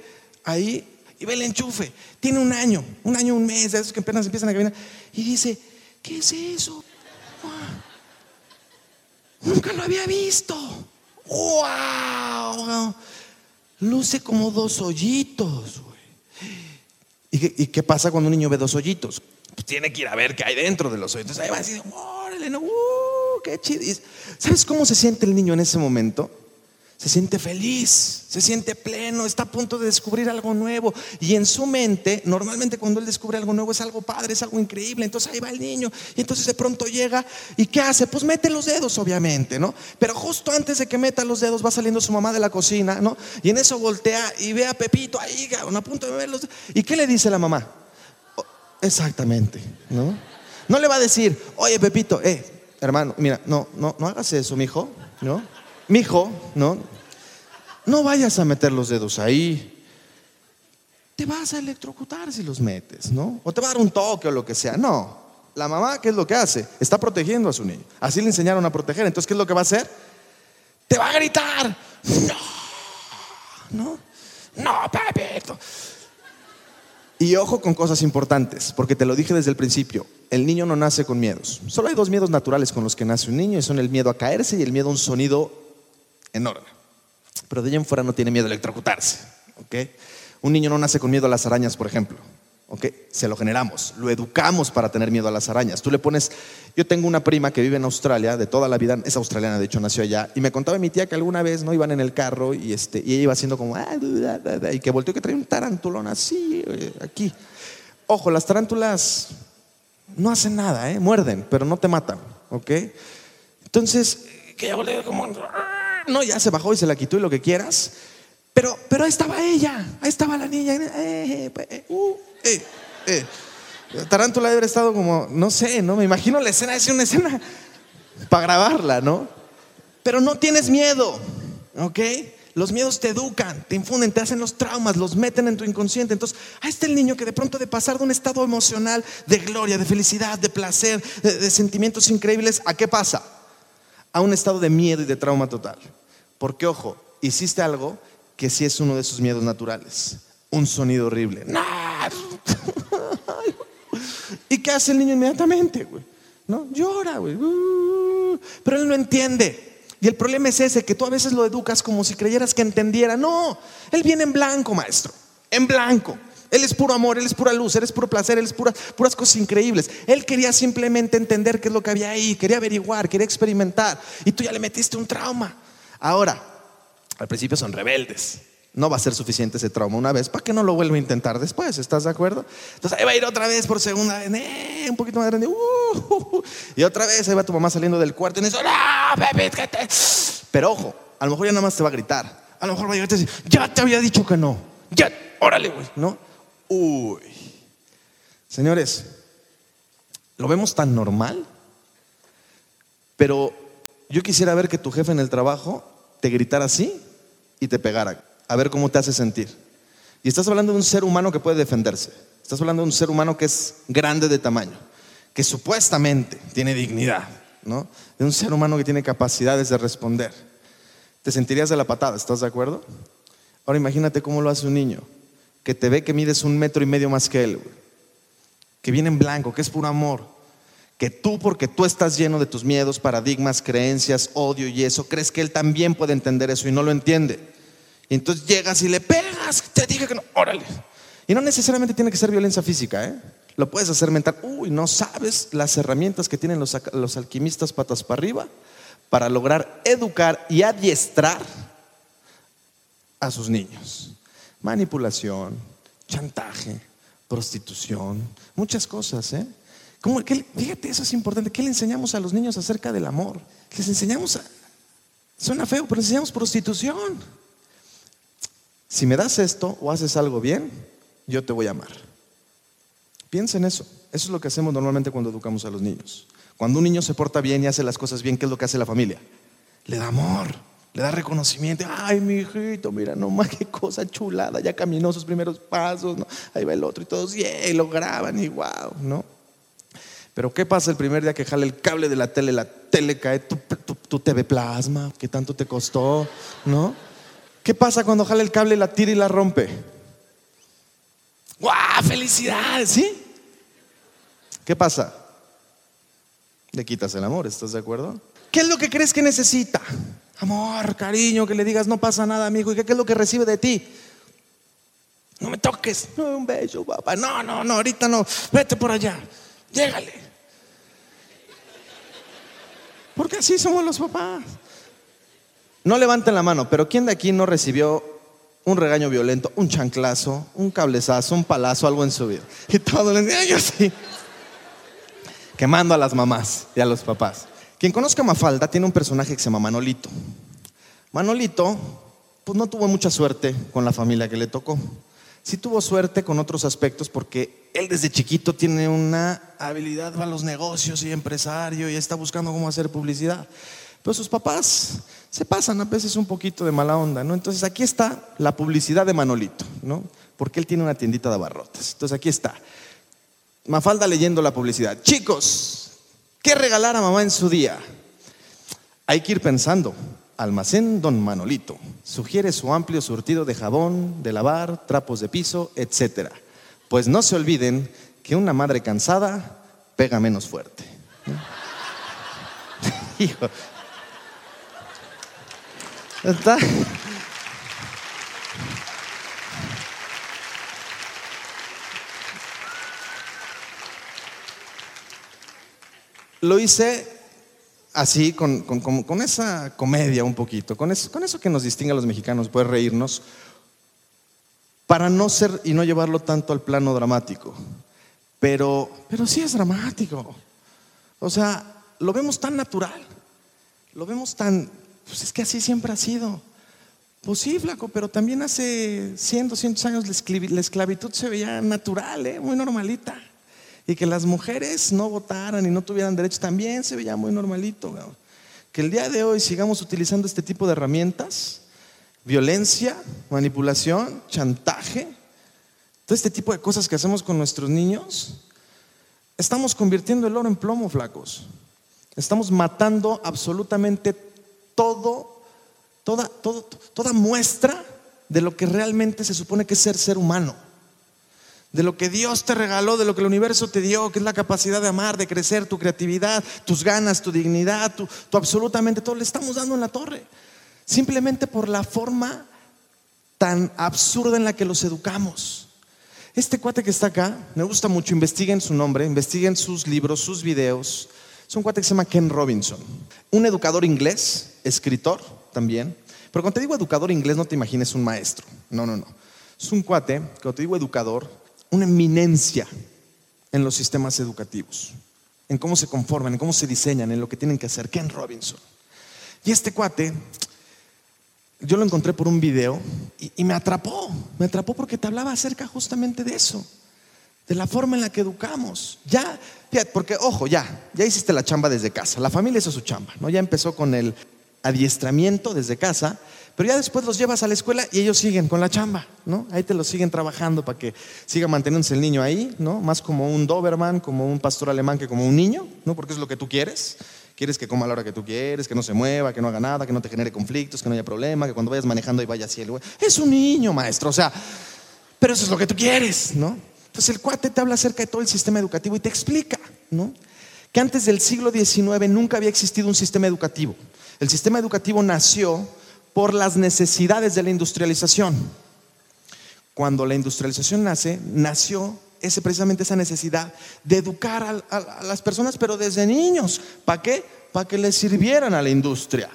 [SPEAKER 1] ahí y ve el enchufe. Tiene un año, un año, un mes, de esos que apenas empiezan a caminar. Y dice, ¿qué es eso? Nunca lo había visto. ¡Wow! Luce como dos hoyitos, ¿Y qué, pasa cuando un niño ve dos hoyitos? Pues tiene que ir a ver qué hay dentro de los hoyitos. Ahí va a decir, órale, no, uh, qué chido. ¿Sabes cómo se siente el niño en ese momento? Se siente feliz, se siente pleno, está a punto de descubrir algo nuevo. Y en su mente, normalmente cuando él descubre algo nuevo es algo padre, es algo increíble. Entonces ahí va el niño y entonces de pronto llega y ¿qué hace? Pues mete los dedos, obviamente, ¿no? Pero justo antes de que meta los dedos va saliendo su mamá de la cocina, ¿no? Y en eso voltea y ve a Pepito ahí, a punto de verlos. ¿Y qué le dice la mamá? Exactamente, ¿no? No le va a decir, oye Pepito, eh, hermano, mira, no, no, no hagas eso, mijo, ¿no? Mijo, ¿no? No vayas a meter los dedos ahí. Te vas a electrocutar si los metes, ¿no? O te va a dar un toque o lo que sea. No. La mamá, ¿qué es lo que hace? Está protegiendo a su niño. Así le enseñaron a proteger. Entonces, ¿qué es lo que va a hacer? Te va a gritar. No. No. No, Pepito. Y ojo con cosas importantes, porque te lo dije desde el principio, el niño no nace con miedos. Solo hay dos miedos naturales con los que nace un niño y son el miedo a caerse y el miedo a un sonido enorme. Pero de allá en fuera no tiene miedo a electrocutarse. Un niño no nace con miedo a las arañas, por ejemplo. Se lo generamos, lo educamos para tener miedo a las arañas. Tú le pones, yo tengo una prima que vive en Australia, de toda la vida, es australiana, de hecho nació allá, y me contaba mi tía que alguna vez no iban en el carro y, este, y ella iba haciendo como, ah, y que volteó que traía un tarantulón así, eh, aquí. Ojo, las tarántulas no hacen nada, ¿eh? muerden, pero no te matan, ¿ok? Entonces, que ella volteó como, no, ya se bajó y se la quitó y lo que quieras. Pero, pero ahí estaba ella, ahí estaba la niña. Eh, pues, eh, uh, eh, Tarántula debe haber estado como, no sé, ¿no? Me imagino la escena, es una escena para grabarla, ¿no? Pero no tienes miedo, ¿ok? Los miedos te educan, te infunden, te hacen los traumas, los meten en tu inconsciente. Entonces, ahí está el niño que de pronto de pasar de un estado emocional de gloria, de felicidad, de placer, de sentimientos increíbles, ¿a qué pasa? A un estado de miedo y de trauma total. Porque, ojo, hiciste algo que sí es uno de sus miedos naturales. Un sonido horrible. ¿Y qué hace el niño inmediatamente, güey? ¿No? Llora, güey. Uh, pero él no entiende. Y el problema es ese, que tú a veces lo educas como si creyeras que entendiera. No, él viene en blanco, maestro. En blanco. Él es puro amor, Él es pura luz, Él es puro placer, Él es puras cosas increíbles. Él quería simplemente entender qué es lo que había ahí, quería averiguar, quería experimentar. Y tú ya le metiste un trauma. Ahora, al principio son rebeldes. No va a ser suficiente ese trauma una vez para que no lo vuelva a intentar después. ¿Estás de acuerdo? Entonces ahí va a ir otra vez por segunda vez, eh, un poquito más grande. Uh, y otra vez ahí va tu mamá saliendo del cuarto y dice, Pero ojo, a lo mejor ya nada más te va a gritar. A lo mejor va a llegar y decir, ya te había dicho que no. Ya, órale, güey, ¿no? Uy. Señores, lo vemos tan normal, pero yo quisiera ver que tu jefe en el trabajo te gritara así y te pegara, a ver cómo te hace sentir. Y estás hablando de un ser humano que puede defenderse. Estás hablando de un ser humano que es grande de tamaño, que supuestamente tiene dignidad, ¿no? De un ser humano que tiene capacidades de responder. Te sentirías de la patada, ¿estás de acuerdo? Ahora imagínate cómo lo hace un niño, que te ve que mides un metro y medio más que él, que viene en blanco, que es puro amor, que tú, porque tú estás lleno de tus miedos, paradigmas, creencias, odio y eso, crees que él también puede entender eso y no lo entiende. Y entonces llegas y le pegas, te dije que no, órale. Y no necesariamente tiene que ser violencia física, ¿eh? Lo puedes hacer mental. Uy, no sabes las herramientas que tienen los, los alquimistas patas para arriba para lograr educar y adiestrar a sus niños. Manipulación, chantaje, prostitución, muchas cosas, ¿eh? ¿Cómo, fíjate, eso es importante. ¿Qué le enseñamos a los niños acerca del amor? Les enseñamos a... Suena feo, pero les enseñamos prostitución. Si me das esto o haces algo bien, yo te voy a amar. Piensa en eso. Eso es lo que hacemos normalmente cuando educamos a los niños. Cuando un niño se porta bien y hace las cosas bien, ¿qué es lo que hace la familia? Le da amor, le da reconocimiento. Ay, mi hijito, mira nomás qué cosa chulada, ya caminó sus primeros pasos, ¿no? Ahí va el otro y todos, y lo graban y wow, ¿no? Pero ¿qué pasa el primer día que jale el cable de la tele, la tele cae, tu, tu, TV plasma, ¿qué tanto te costó? ¿No? ¿Qué pasa cuando jale el cable, la tira y la rompe? ¡Guau! ¡Felicidades! ¿Sí? ¿Qué pasa? Le quitas el amor, ¿estás de acuerdo? ¿Qué es lo que crees que necesita? Amor, cariño, que le digas no pasa nada, amigo. ¿Y qué, es lo que recibe de ti? No me toques. No, un beso, papá. No, no, no, ahorita no. Vete por allá. Llégale. Porque así somos los papás. No levanten la mano, pero ¿quién de aquí no recibió un regaño violento, un chanclazo, un cablezazo, un palazo, algo en su vida? Y todo le dicen, yo sí. Quemando a las mamás y a los papás. Quien conozca a Mafalda tiene un personaje que se llama Manolito. Manolito, pues no tuvo mucha suerte con la familia que le tocó. Sí tuvo suerte con otros aspectos porque él desde chiquito tiene una habilidad para los negocios y empresario y está buscando cómo hacer publicidad. Pero sus papás se pasan a veces un poquito de mala onda, ¿no? Entonces aquí está la publicidad de Manolito, ¿no? Porque él tiene una tiendita de abarrotes. Entonces aquí está. Mafalda leyendo la publicidad. Chicos, ¿qué regalar a mamá en su día? Hay que ir pensando. Almacén Don Manolito. Sugiere su amplio surtido de jabón, de lavar, trapos de piso, etc. Pues no se olviden que una madre cansada pega menos fuerte. Hijo. ¿Está? Lo hice así, con, esa comedia un poquito, con eso, con eso que nos distingue a los mexicanos, puede reírnos, para no ser y no llevarlo tanto al plano dramático. Pero, pero sí es dramático. O sea, lo vemos tan natural, lo vemos tan, pues es que así siempre ha sido. Pues sí, flaco, pero también hace 100, 200 años la esclavitud se veía natural, ¿eh? muy normalita y que las mujeres no votaran y no tuvieran derechos también se veía muy normalito. Que el día de hoy sigamos utilizando este tipo de herramientas, violencia, manipulación, chantaje, todo este tipo de cosas que hacemos con nuestros niños, estamos convirtiendo el oro en plomo, flacos. Estamos matando absolutamente todo, toda, toda muestra de lo que realmente se supone que es ser ser humano de lo que Dios te regaló, de lo que el universo te dio, que es la capacidad de amar, de crecer, tu creatividad, tus ganas, tu dignidad, tu, absolutamente todo, le estamos dando en la torre. Simplemente por la forma tan absurda en la que los educamos. Este cuate que está acá, me gusta mucho, investiguen su nombre, investiguen sus libros, sus videos. Es un cuate que se llama Ken Robinson, un educador inglés, escritor también. Pero cuando te digo educador inglés, no te imagines un maestro. No, no, no. Es un cuate, cuando te digo educador, una eminencia en los sistemas educativos, en cómo se conforman, en cómo se diseñan, en lo que tienen que hacer. Ken Robinson. Y este cuate, yo lo encontré por un video y, me atrapó, me atrapó porque te hablaba acerca justamente de eso, de la forma en la que educamos. Ya, porque ojo, ya, ya hiciste la chamba desde casa, la familia hizo su chamba, ¿no? Ya empezó con el adiestramiento desde casa pero ya después los llevas a la escuela y ellos siguen con la chamba, ¿no? Ahí te los siguen trabajando para que siga manteniéndose el niño ahí, ¿no? Más como un Doberman, como un pastor alemán que como un niño, ¿no? Porque es lo que tú quieres. Quieres que coma a la hora que tú quieres, que no se mueva, que no haga nada, que no te genere conflictos, que no haya problema, que cuando vayas manejando y vaya así Es un niño, maestro, o sea, pero eso es lo que tú quieres, ¿no? Entonces el cuate te habla acerca de todo el sistema educativo y te explica, ¿no? Que antes del siglo XIX nunca había existido un sistema educativo. El sistema educativo nació por las necesidades de la industrialización. Cuando la industrialización nace, nació ese, precisamente esa necesidad de educar a, a las personas, pero desde niños. ¿Para qué? Para que les sirvieran a la industria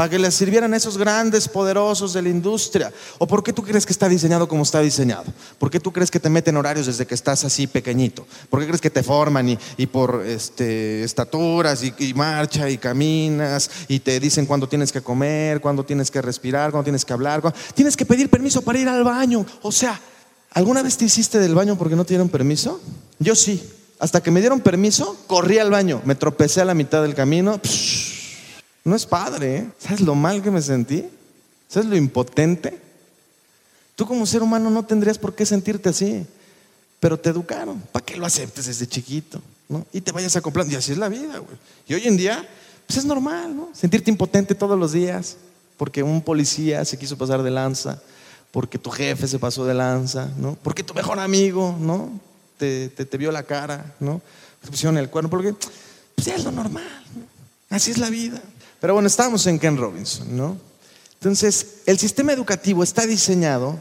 [SPEAKER 1] para que les sirvieran esos grandes poderosos de la industria? ¿O por qué tú crees que está diseñado como está diseñado? ¿Por qué tú crees que te meten horarios desde que estás así pequeñito? ¿Por qué crees que te forman y, por este, estaturas y, marcha y caminas y te dicen cuándo tienes que comer, cuándo tienes que respirar, cuándo tienes que hablar? Tienes que pedir permiso para ir al baño. O sea, ¿alguna vez te hiciste del baño porque no te dieron permiso? Yo sí. Hasta que me dieron permiso, corrí al baño, me tropecé a la mitad del camino. No es padre, ¿eh? ¿Sabes lo mal que me sentí? ¿Sabes lo impotente? Tú como ser humano no tendrías por qué sentirte así, pero te educaron para que lo aceptes desde chiquito, ¿no? Y te vayas acoplando. Y así es la vida, güey. Y hoy en día, pues es normal, ¿no? Sentirte impotente todos los días, porque un policía se quiso pasar de lanza, porque tu jefe se pasó de lanza, ¿no? Porque tu mejor amigo, ¿no? Te, te, vio la cara, ¿no? Te pusieron el cuerno, porque pues es lo normal, ¿no? Así es la vida. Pero bueno, estamos en Ken Robinson, ¿no? Entonces, el sistema educativo está diseñado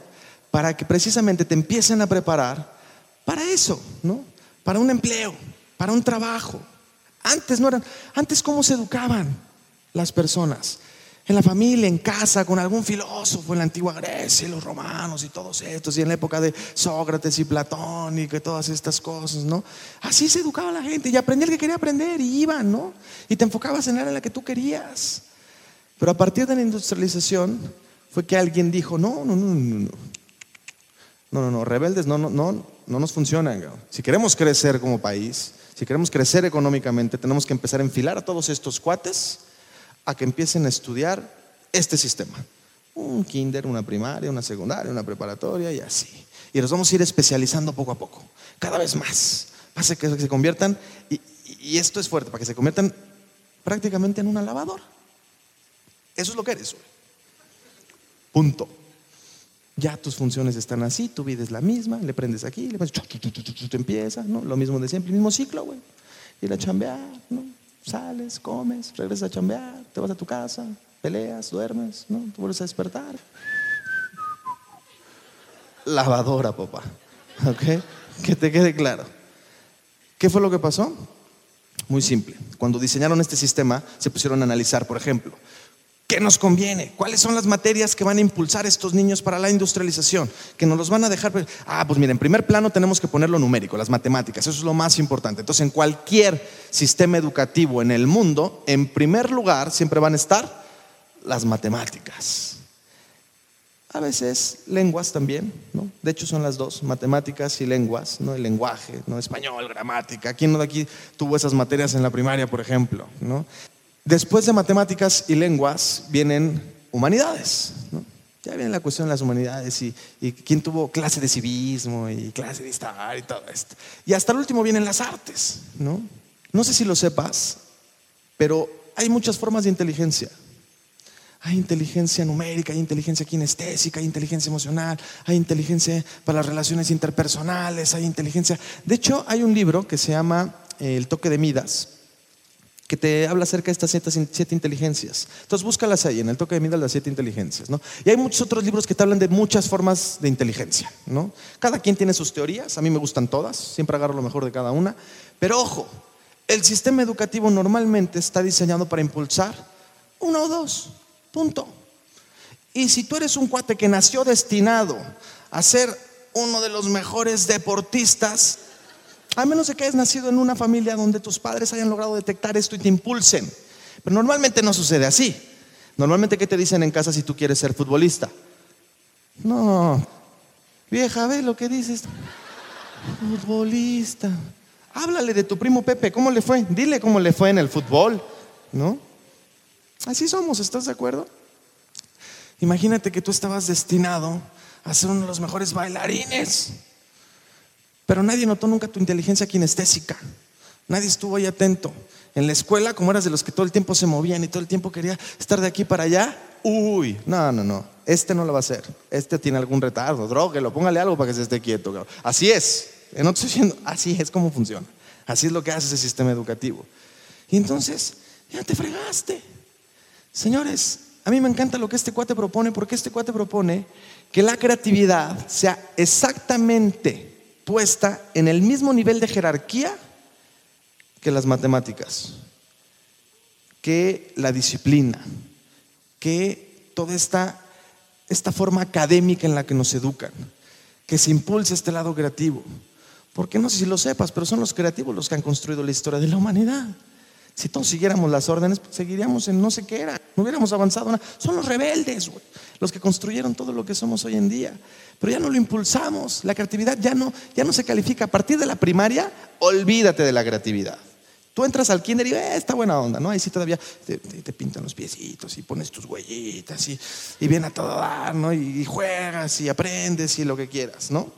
[SPEAKER 1] para que precisamente te empiecen a preparar para eso, ¿no? Para un empleo, para un trabajo. Antes no eran, antes cómo se educaban las personas en la familia, en casa, con algún filósofo en la antigua Grecia, y los romanos y todos estos, y en la época de Sócrates y Platón y que todas estas cosas, ¿no? Así se educaba la gente y aprendía el que quería aprender y iban, ¿no? Y te enfocabas en la en la que tú querías. Pero a partir de la industrialización fue que alguien dijo, no, no, no, no, no. No, no, no, rebeldes no, no, no, no nos funcionan. Si queremos crecer como país, si queremos crecer económicamente, tenemos que empezar a enfilar a todos estos cuates a que empiecen a estudiar este sistema. Un kinder, una primaria, una secundaria, una preparatoria y así. Y los vamos a ir especializando poco a poco, cada vez más. Para que se conviertan, y, esto es fuerte, para que se conviertan prácticamente en una lavadora. Eso es lo que eres. Punto. Ya tus funciones están así, tu vida es la misma, le prendes aquí, le pones, tú empiezas, ¿no? Lo mismo de siempre, el mismo ciclo, güey. Ir a chambear, ¿no? Sales, comes, regresas a chambear, te vas a tu casa, peleas, duermes, ¿no? Te vuelves a despertar. Lavadora, papá. ¿Ok? Que te quede claro. ¿Qué fue lo que pasó? Muy simple. Cuando diseñaron este sistema, se pusieron a analizar, por ejemplo, ¿Qué nos conviene? ¿Cuáles son las materias que van a impulsar estos niños para la industrialización? Que nos los van a dejar. Ah, pues mira, en primer plano tenemos que poner lo numérico, las matemáticas. Eso es lo más importante. Entonces, en cualquier sistema educativo en el mundo, en primer lugar siempre van a estar las matemáticas. A veces lenguas también, ¿no? De hecho son las dos, matemáticas y lenguas, ¿no? El lenguaje, ¿no? Español, gramática. ¿Quién no de aquí tuvo esas materias en la primaria, por ejemplo, ¿no? Después de matemáticas y lenguas vienen humanidades. Ya viene la cuestión de las humanidades y, quién tuvo clase de civismo y clase de historia y todo esto. Y hasta el último vienen las artes. ¿no? no sé si lo sepas, pero hay muchas formas de inteligencia. Hay inteligencia numérica, hay inteligencia kinestésica, hay inteligencia emocional, hay inteligencia para las relaciones interpersonales, hay inteligencia... De hecho, hay un libro que se llama eh, El toque de Midas, que te habla acerca de estas siete, inteligencias. Entonces búscalas ahí, en el toque de Midas, las siete inteligencias. ¿no? Y hay muchos otros libros que te hablan de muchas formas de inteligencia. ¿no? Cada quien tiene sus teorías, a mí me gustan todas, siempre agarro lo mejor de cada una. Pero ojo, el sistema educativo normalmente está diseñado para impulsar uno o dos, punto. Y si tú eres un cuate que nació destinado a ser uno de los mejores deportistas, a menos de que hayas nacido en una familia donde tus padres hayan logrado detectar esto y te impulsen. Pero normalmente no sucede así. Normalmente, ¿qué te dicen en casa si tú quieres ser futbolista? No, vieja, ve lo que dices. Futbolista. Háblale de tu primo Pepe, ¿cómo le fue? Dile cómo le fue en el fútbol, ¿no? Así somos, ¿estás de acuerdo? Imagínate que tú estabas destinado a ser uno de los mejores bailarines. Pero nadie notó nunca tu inteligencia kinestésica. Nadie estuvo ahí atento. En la escuela, como eras de los que todo el tiempo se movían y todo el tiempo quería estar de aquí para allá, uy, no, no, no, este no lo va a hacer. Este tiene algún retardo, droguelo, póngale algo para que se esté quieto. Así es. No estoy diciendo, así es como funciona. Así es lo que hace ese sistema educativo. Y entonces, ya te fregaste. Señores, a mí me encanta lo que este cuate propone, porque este cuate propone que la creatividad sea exactamente puesta en el mismo nivel de jerarquía que las matemáticas, que la disciplina, que toda esta, esta forma académica en la que nos educan, que se impulse este lado creativo. Porque no sé si lo sepas, pero son los creativos los que han construido la historia de la humanidad. Si todos siguiéramos las órdenes, pues seguiríamos en no sé qué era, no hubiéramos avanzado nada. Son los rebeldes, los que construyeron todo lo que somos hoy en día. Pero ya no lo impulsamos, la creatividad ya no, ya no se califica. A partir de la primaria, olvídate de la creatividad. Tú entras al kinder y eh, está buena onda, ¿no? Ahí sí todavía te, pintan los piecitos y pones tus huellitas y, y a todo dar, ¿no? Y, y, juegas y aprendes y lo que quieras, ¿no?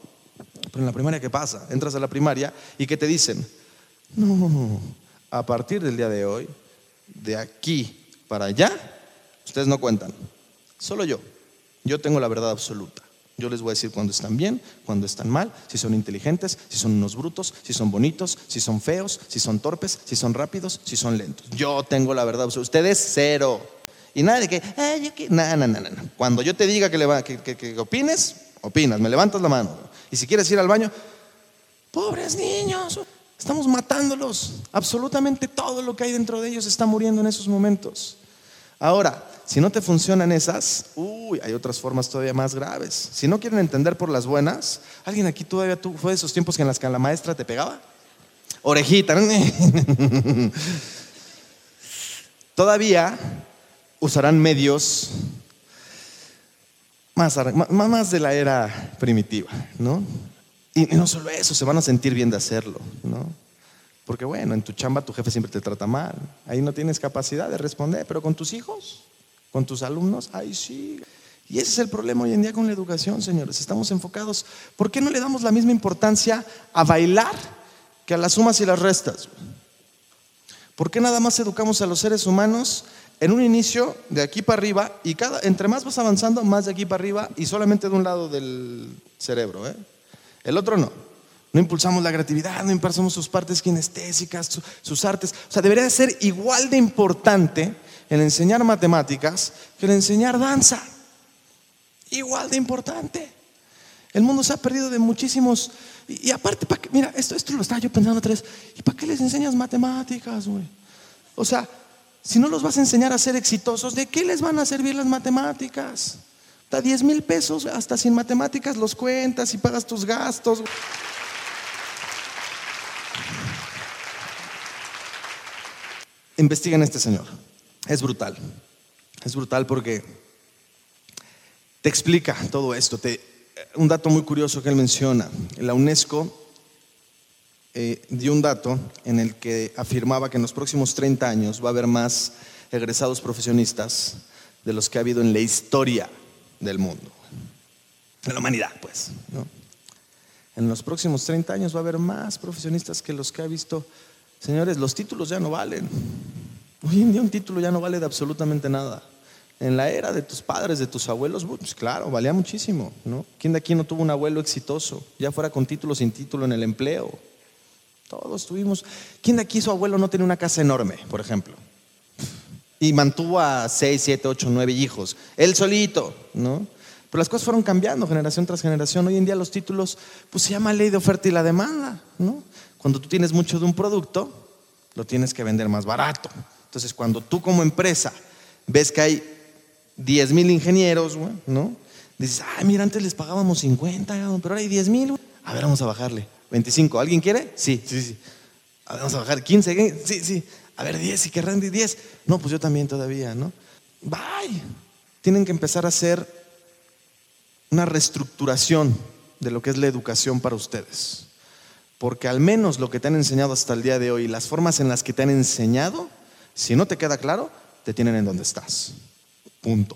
[SPEAKER 1] Pero en la primaria, ¿qué pasa? Entras a la primaria y ¿qué te dicen? No, a partir del día de hoy, de aquí para allá, ustedes no cuentan. Solo yo. Yo tengo la verdad absoluta. Yo les voy a decir cuando están bien, cuando están mal, si son inteligentes, si son unos brutos, si son bonitos, si son feos, si son torpes, si son rápidos, si son lentos. Yo tengo la verdad absoluta. Ustedes cero. Y nada de que, no, no, no, no. Cuando yo te diga que, le que, que opines, opinas, me levantas la mano. Y si quieres ir al baño, pobres niños, estamos matándolos. Absolutamente todo lo que hay dentro de ellos está muriendo en esos momentos. Ahora, si no te funcionan esas, uy, hay otras formas todavía más graves. Si no quieren entender por las buenas, ¿alguien aquí todavía tú, fue de esos tiempos en las que la maestra te pegaba? Orejita. todavía usarán medios más, más de la era primitiva, ¿no? Y no solo eso, se van a sentir bien de hacerlo, ¿no? Porque bueno, en tu chamba tu jefe siempre te trata mal. Ahí no tienes capacidad de responder, pero con tus hijos, con tus alumnos, ahí sí. Y ese es el problema hoy en día con la educación, señores. Estamos enfocados. ¿Por qué no le damos la misma importancia a bailar que a las sumas y las restas? ¿Por qué nada más educamos a los seres humanos en un inicio de aquí para arriba y cada, entre más vas avanzando, más de aquí para arriba y solamente de un lado del cerebro? ¿eh? El otro no. No impulsamos la creatividad, no impulsamos sus partes kinestésicas, sus artes. O sea, debería ser igual de importante el enseñar matemáticas que el enseñar danza. Igual de importante. El mundo se ha perdido de muchísimos. Y, aparte, mira, esto, esto lo estaba yo pensando otra vez. ¿Y para qué les enseñas matemáticas, güey? O sea, si no los vas a enseñar a ser exitosos, ¿de qué les van a servir las matemáticas? Da 10 mil pesos, hasta sin matemáticas los cuentas y pagas tus gastos. Investiguen a este señor. Es brutal. Es brutal porque te explica todo esto. un dato muy curioso que él menciona. La UNESCO eh, dio un dato en el que afirmaba que en los próximos 30 años va a haber más egresados profesionistas de los que ha habido en la historia del mundo. En la humanidad, pues. En los próximos 30 años va a haber más profesionistas que los que ha visto. Señores, los títulos ya no valen. Hoy en día un título ya no vale de absolutamente nada. En la era de tus padres, de tus abuelos, pues claro, valía muchísimo, ¿no? ¿Quién de aquí no tuvo un abuelo exitoso? Ya fuera con título, sin título en el empleo. Todos tuvimos. ¿Quién de aquí su abuelo no tenía una casa enorme, por ejemplo? Y mantuvo a seis, siete, ocho, nueve hijos. Él solito, ¿no? Pero las cosas fueron cambiando generación tras generación. Hoy en día los títulos, pues se llama ley de oferta y la demanda, ¿no? Cuando tú tienes mucho de un producto, lo tienes que vender más barato. Entonces, cuando tú como empresa ves que hay 10 mil ingenieros, ¿no? Dices, ay, mira, antes les pagábamos 50, pero ahora hay 10 mil. A ver, vamos a bajarle. 25. ¿Alguien quiere? Sí, sí, sí. Vamos a bajar 15. Sí, sí. A ver, 10, si querrán 10. No, pues yo también todavía, ¿no? Bye. Tienen que empezar a hacer una reestructuración de lo que es la educación para ustedes. Porque al menos lo que te han enseñado hasta el día de hoy, las formas en las que te han enseñado, si no te queda claro, te tienen en donde estás. Punto.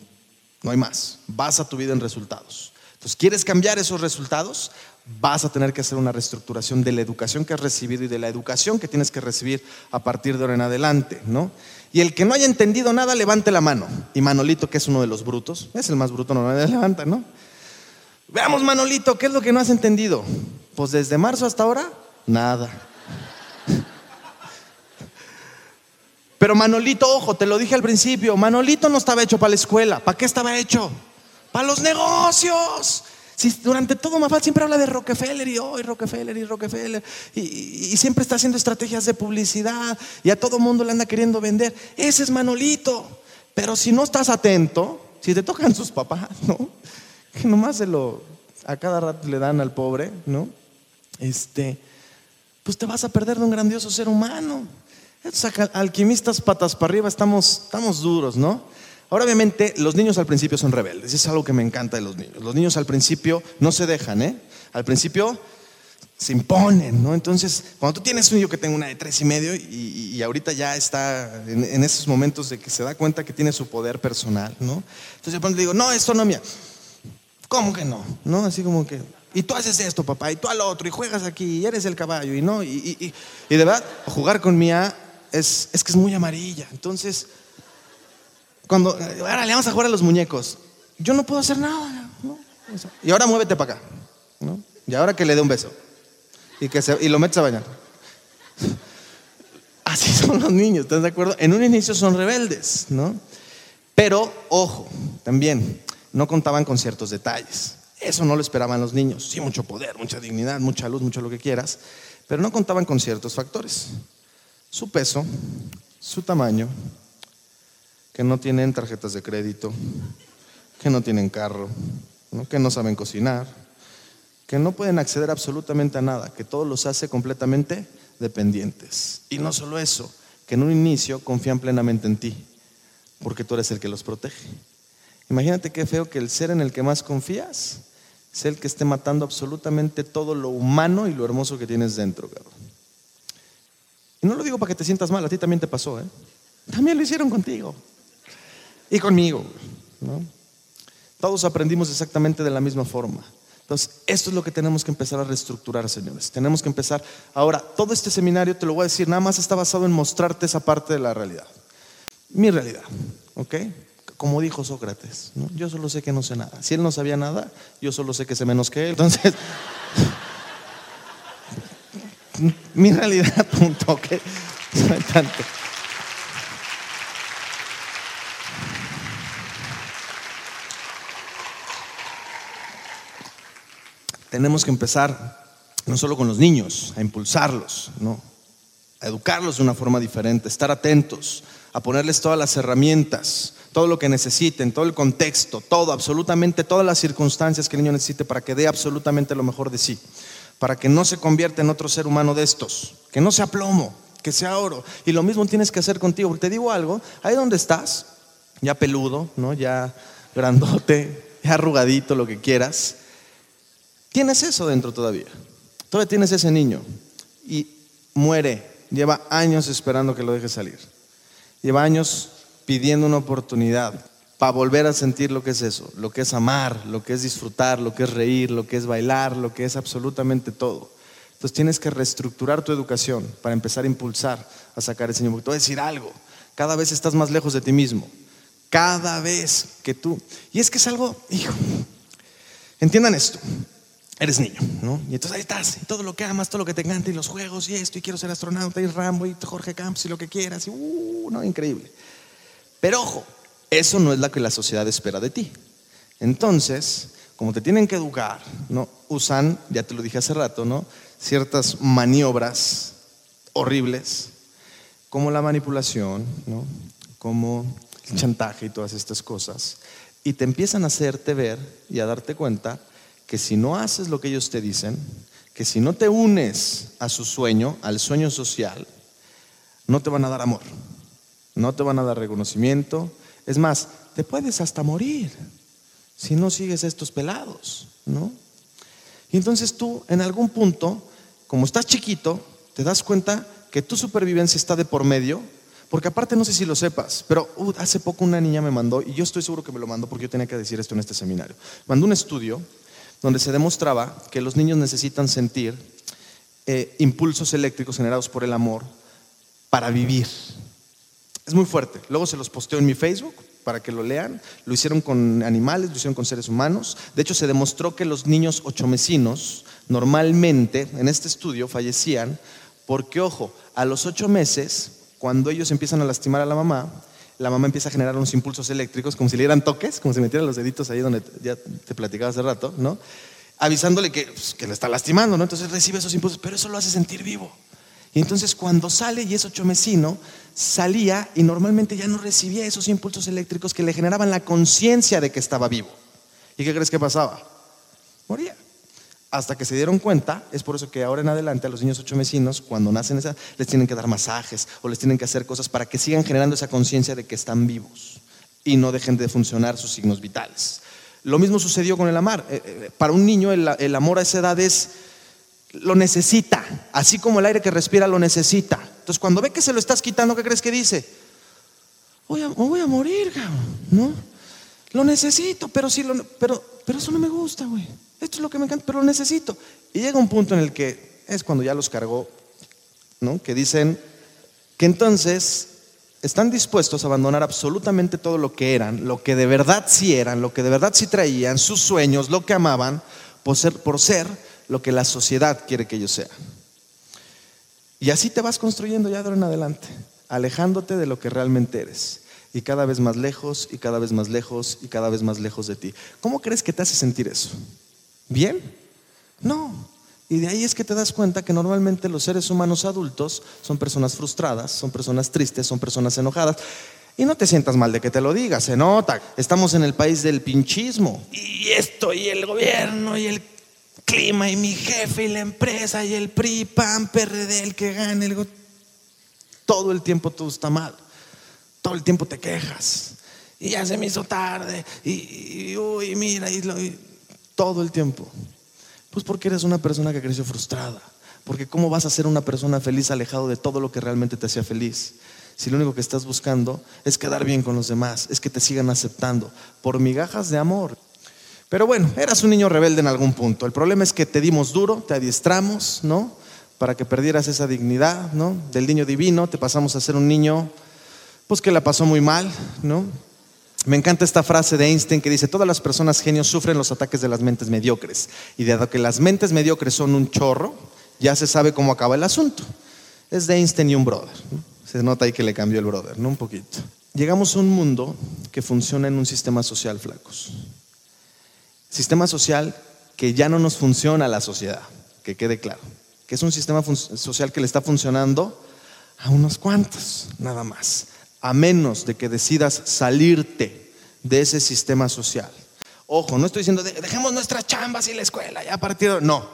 [SPEAKER 1] No hay más. Vas a tu vida en resultados. Entonces, ¿quieres cambiar esos resultados? Vas a tener que hacer una reestructuración de la educación que has recibido y de la educación que tienes que recibir a partir de ahora en adelante, ¿no? Y el que no haya entendido nada, levante la mano. Y Manolito, que es uno de los brutos, es el más bruto, no levanta, ¿no? Veamos, Manolito, ¿qué es lo que no has entendido? Pues desde marzo hasta ahora, nada. Pero Manolito, ojo, te lo dije al principio, Manolito no estaba hecho para la escuela. ¿Para qué estaba hecho? Para los negocios. Si durante todo Mafal siempre habla de Rockefeller y hoy Rockefeller y Rockefeller y, y, siempre está haciendo estrategias de publicidad y a todo mundo le anda queriendo vender. Ese es Manolito. Pero si no estás atento, si te tocan sus papás, ¿no? Que nomás se lo, a cada rato le dan al pobre, ¿no? Este, pues te vas a perder de un grandioso ser humano. Estos alquimistas patas para arriba estamos, estamos duros, ¿no? Ahora obviamente los niños al principio son rebeldes, es algo que me encanta de los niños. Los niños al principio no se dejan, ¿eh? Al principio se imponen, ¿no? Entonces, cuando tú tienes un niño que tenga una de tres y medio y, ahorita ya está en, esos momentos de que se da cuenta que tiene su poder personal, ¿no? Entonces de pronto le digo, no, esto no mía. ¿Cómo que no? ¿No? Así como que, y tú haces esto, papá, y tú al otro, y juegas aquí, y eres el caballo, y no, y, y, y de verdad, jugar con Mía es, es que es muy amarilla. Entonces, cuando, ahora le vamos a jugar a los muñecos, yo no puedo hacer nada, ¿no? Y ahora muévete para acá, ¿no? Y ahora que le dé un beso y, que se, y lo metes a bañar. Así son los niños, ¿estás de acuerdo? En un inicio son rebeldes, ¿no? Pero, ojo, también, no contaban con ciertos detalles. Eso no lo esperaban los niños. Sí, mucho poder, mucha dignidad, mucha luz, mucho lo que quieras, pero no contaban con ciertos factores. Su peso, su tamaño, que no tienen tarjetas de crédito, que no tienen carro, que no saben cocinar, que no pueden acceder absolutamente a nada, que todo los hace completamente dependientes. Y no solo eso, que en un inicio confían plenamente en ti, porque tú eres el que los protege. Imagínate qué feo que el ser en el que más confías es el que esté matando absolutamente todo lo humano y lo hermoso que tienes dentro, cabrón. Y no lo digo para que te sientas mal, a ti también te pasó, ¿eh? También lo hicieron contigo y conmigo, ¿no? Todos aprendimos exactamente de la misma forma. Entonces, esto es lo que tenemos que empezar a reestructurar, señores. Tenemos que empezar. Ahora, todo este seminario, te lo voy a decir, nada más está basado en mostrarte esa parte de la realidad. Mi realidad, ¿ok? Como dijo Sócrates, yo solo sé que no sé nada. Si él no sabía nada, yo solo sé que sé menos que él. Entonces, mi realidad, punto, ¿ok? No tanto. Tenemos que empezar no solo con los niños, a impulsarlos, ¿no? a educarlos de una forma diferente, estar atentos, a ponerles todas las herramientas, todo lo que necesiten, todo el contexto, todo, absolutamente todas las circunstancias que el niño necesite para que dé absolutamente lo mejor de sí, para que no se convierta en otro ser humano de estos, que no sea plomo, que sea oro. Y lo mismo tienes que hacer contigo, porque te digo algo, ahí donde estás, ya peludo, ¿no? ya grandote, ya arrugadito, lo que quieras, Tienes eso dentro todavía. Todavía tienes ese niño y muere. Lleva años esperando que lo deje salir. Lleva años pidiendo una oportunidad para volver a sentir lo que es eso, lo que es amar, lo que es disfrutar, lo que es reír, lo que es bailar, lo que es absolutamente todo. Entonces tienes que reestructurar tu educación para empezar a impulsar a sacar ese niño. Porque te voy a decir algo, cada vez estás más lejos de ti mismo. Cada vez que tú... Y es que es algo, hijo, entiendan esto, eres niño, ¿no? Y entonces ahí estás, todo lo que amas, todo lo que te encanta, y los juegos, y esto, y quiero ser astronauta, y Rambo, y Jorge Camps, y lo que quieras, y uh, no, increíble. Pero ojo, eso no es lo que la sociedad espera de ti. Entonces, como te tienen que educar, ¿no? Usan, ya te lo dije hace rato, ¿no? Ciertas maniobras horribles, como la manipulación, ¿no? Como el chantaje y todas estas cosas, y te empiezan a hacerte ver y a darte cuenta que si no haces lo que ellos te dicen, que si no te unes a su sueño, al sueño social, no te van a dar amor, no te van a dar reconocimiento. Es más, te puedes hasta morir si no sigues estos pelados, ¿no? Y entonces tú, en algún punto, como estás chiquito, te das cuenta que tu supervivencia está de por medio, porque aparte no sé si lo sepas, pero uh, hace poco una niña me mandó, y yo estoy seguro que me lo mandó porque yo tenía que decir esto en este seminario, mandó un estudio donde se demostraba que los niños necesitan sentir eh, impulsos eléctricos generados por el amor para vivir. Es muy fuerte. Luego se los posteo en mi Facebook para que lo lean. Lo hicieron con animales, lo hicieron con seres humanos. De hecho, se demostró que los niños ochomecinos normalmente en este estudio fallecían porque, ojo, a los ocho meses cuando ellos empiezan a lastimar a la mamá, la mamá empieza a generar unos impulsos eléctricos, como si le dieran toques, como si metieran los deditos ahí donde ya te platicaba hace rato, ¿no? Avisándole que, pues, que le está lastimando, ¿no? Entonces recibe esos impulsos, pero eso lo hace sentir vivo. Y entonces cuando sale y es ochomecino, salía y normalmente ya no recibía esos impulsos eléctricos que le generaban la conciencia de que estaba vivo. ¿Y qué crees que pasaba? Moría. Hasta que se dieron cuenta, es por eso que ahora en adelante a los niños ochomecinos, cuando nacen, esa, les tienen que dar masajes o les tienen que hacer cosas para que sigan generando esa conciencia de que están vivos y no dejen de funcionar sus signos vitales. Lo mismo sucedió con el amar. Eh, eh, para un niño el amor a esa edad es lo necesita, así como el aire que respira lo necesita. Entonces, cuando ve que se lo estás quitando, ¿qué crees que dice? Voy a, voy a morir, ¿no? Lo necesito, pero, sí pero, pero eso no me gusta, güey. Esto es lo que me encanta, pero lo necesito. Y llega un punto en el que es cuando ya los cargó, ¿no? Que dicen que entonces están dispuestos a abandonar absolutamente todo lo que eran, lo que de verdad sí eran, lo que de verdad sí traían, sus sueños, lo que amaban, por ser, por ser lo que la sociedad quiere que ellos sean. Y así te vas construyendo ya de ahora en adelante, alejándote de lo que realmente eres. Y cada vez más lejos, y cada vez más lejos, y cada vez más lejos de ti. ¿Cómo crees que te hace sentir eso? ¿Bien? No. Y de ahí es que te das cuenta que normalmente los seres humanos adultos son personas frustradas, son personas tristes, son personas enojadas. Y no te sientas mal de que te lo diga, se nota. Estamos en el país del pinchismo. Y esto, y el gobierno, y el clima y mi jefe y la empresa y el PRI, PAN, PRD, el que gane, el... todo el tiempo todo está mal, todo el tiempo te quejas y ya se me hizo tarde y, uy, mira, y, todo el tiempo. Pues porque eres una persona que creció frustrada, porque cómo vas a ser una persona feliz alejado de todo lo que realmente te hacía feliz. Si lo único que estás buscando es quedar bien con los demás, es que te sigan aceptando por migajas de amor. Pero bueno, eras un niño rebelde en algún punto. El problema es que te dimos duro, te adiestramos, ¿no? Para que perdieras esa dignidad, ¿no? Del niño divino, te pasamos a ser un niño, pues que la pasó muy mal, ¿no? Me encanta esta frase de Einstein que dice, todas las personas genios sufren los ataques de las mentes mediocres. Y dado que las mentes mediocres son un chorro, ya se sabe cómo acaba el asunto. Es de Einstein y un brother. Se nota ahí que le cambió el brother, ¿no? Un poquito. Llegamos a un mundo que funciona en un sistema social, flacos. Sistema social que ya no nos funciona a la sociedad, que quede claro. Que es un sistema social que le está funcionando a unos cuantos, nada más. A menos de que decidas salirte de ese sistema social. Ojo, no estoy diciendo, dejemos nuestras chambas y la escuela, ya partido. No,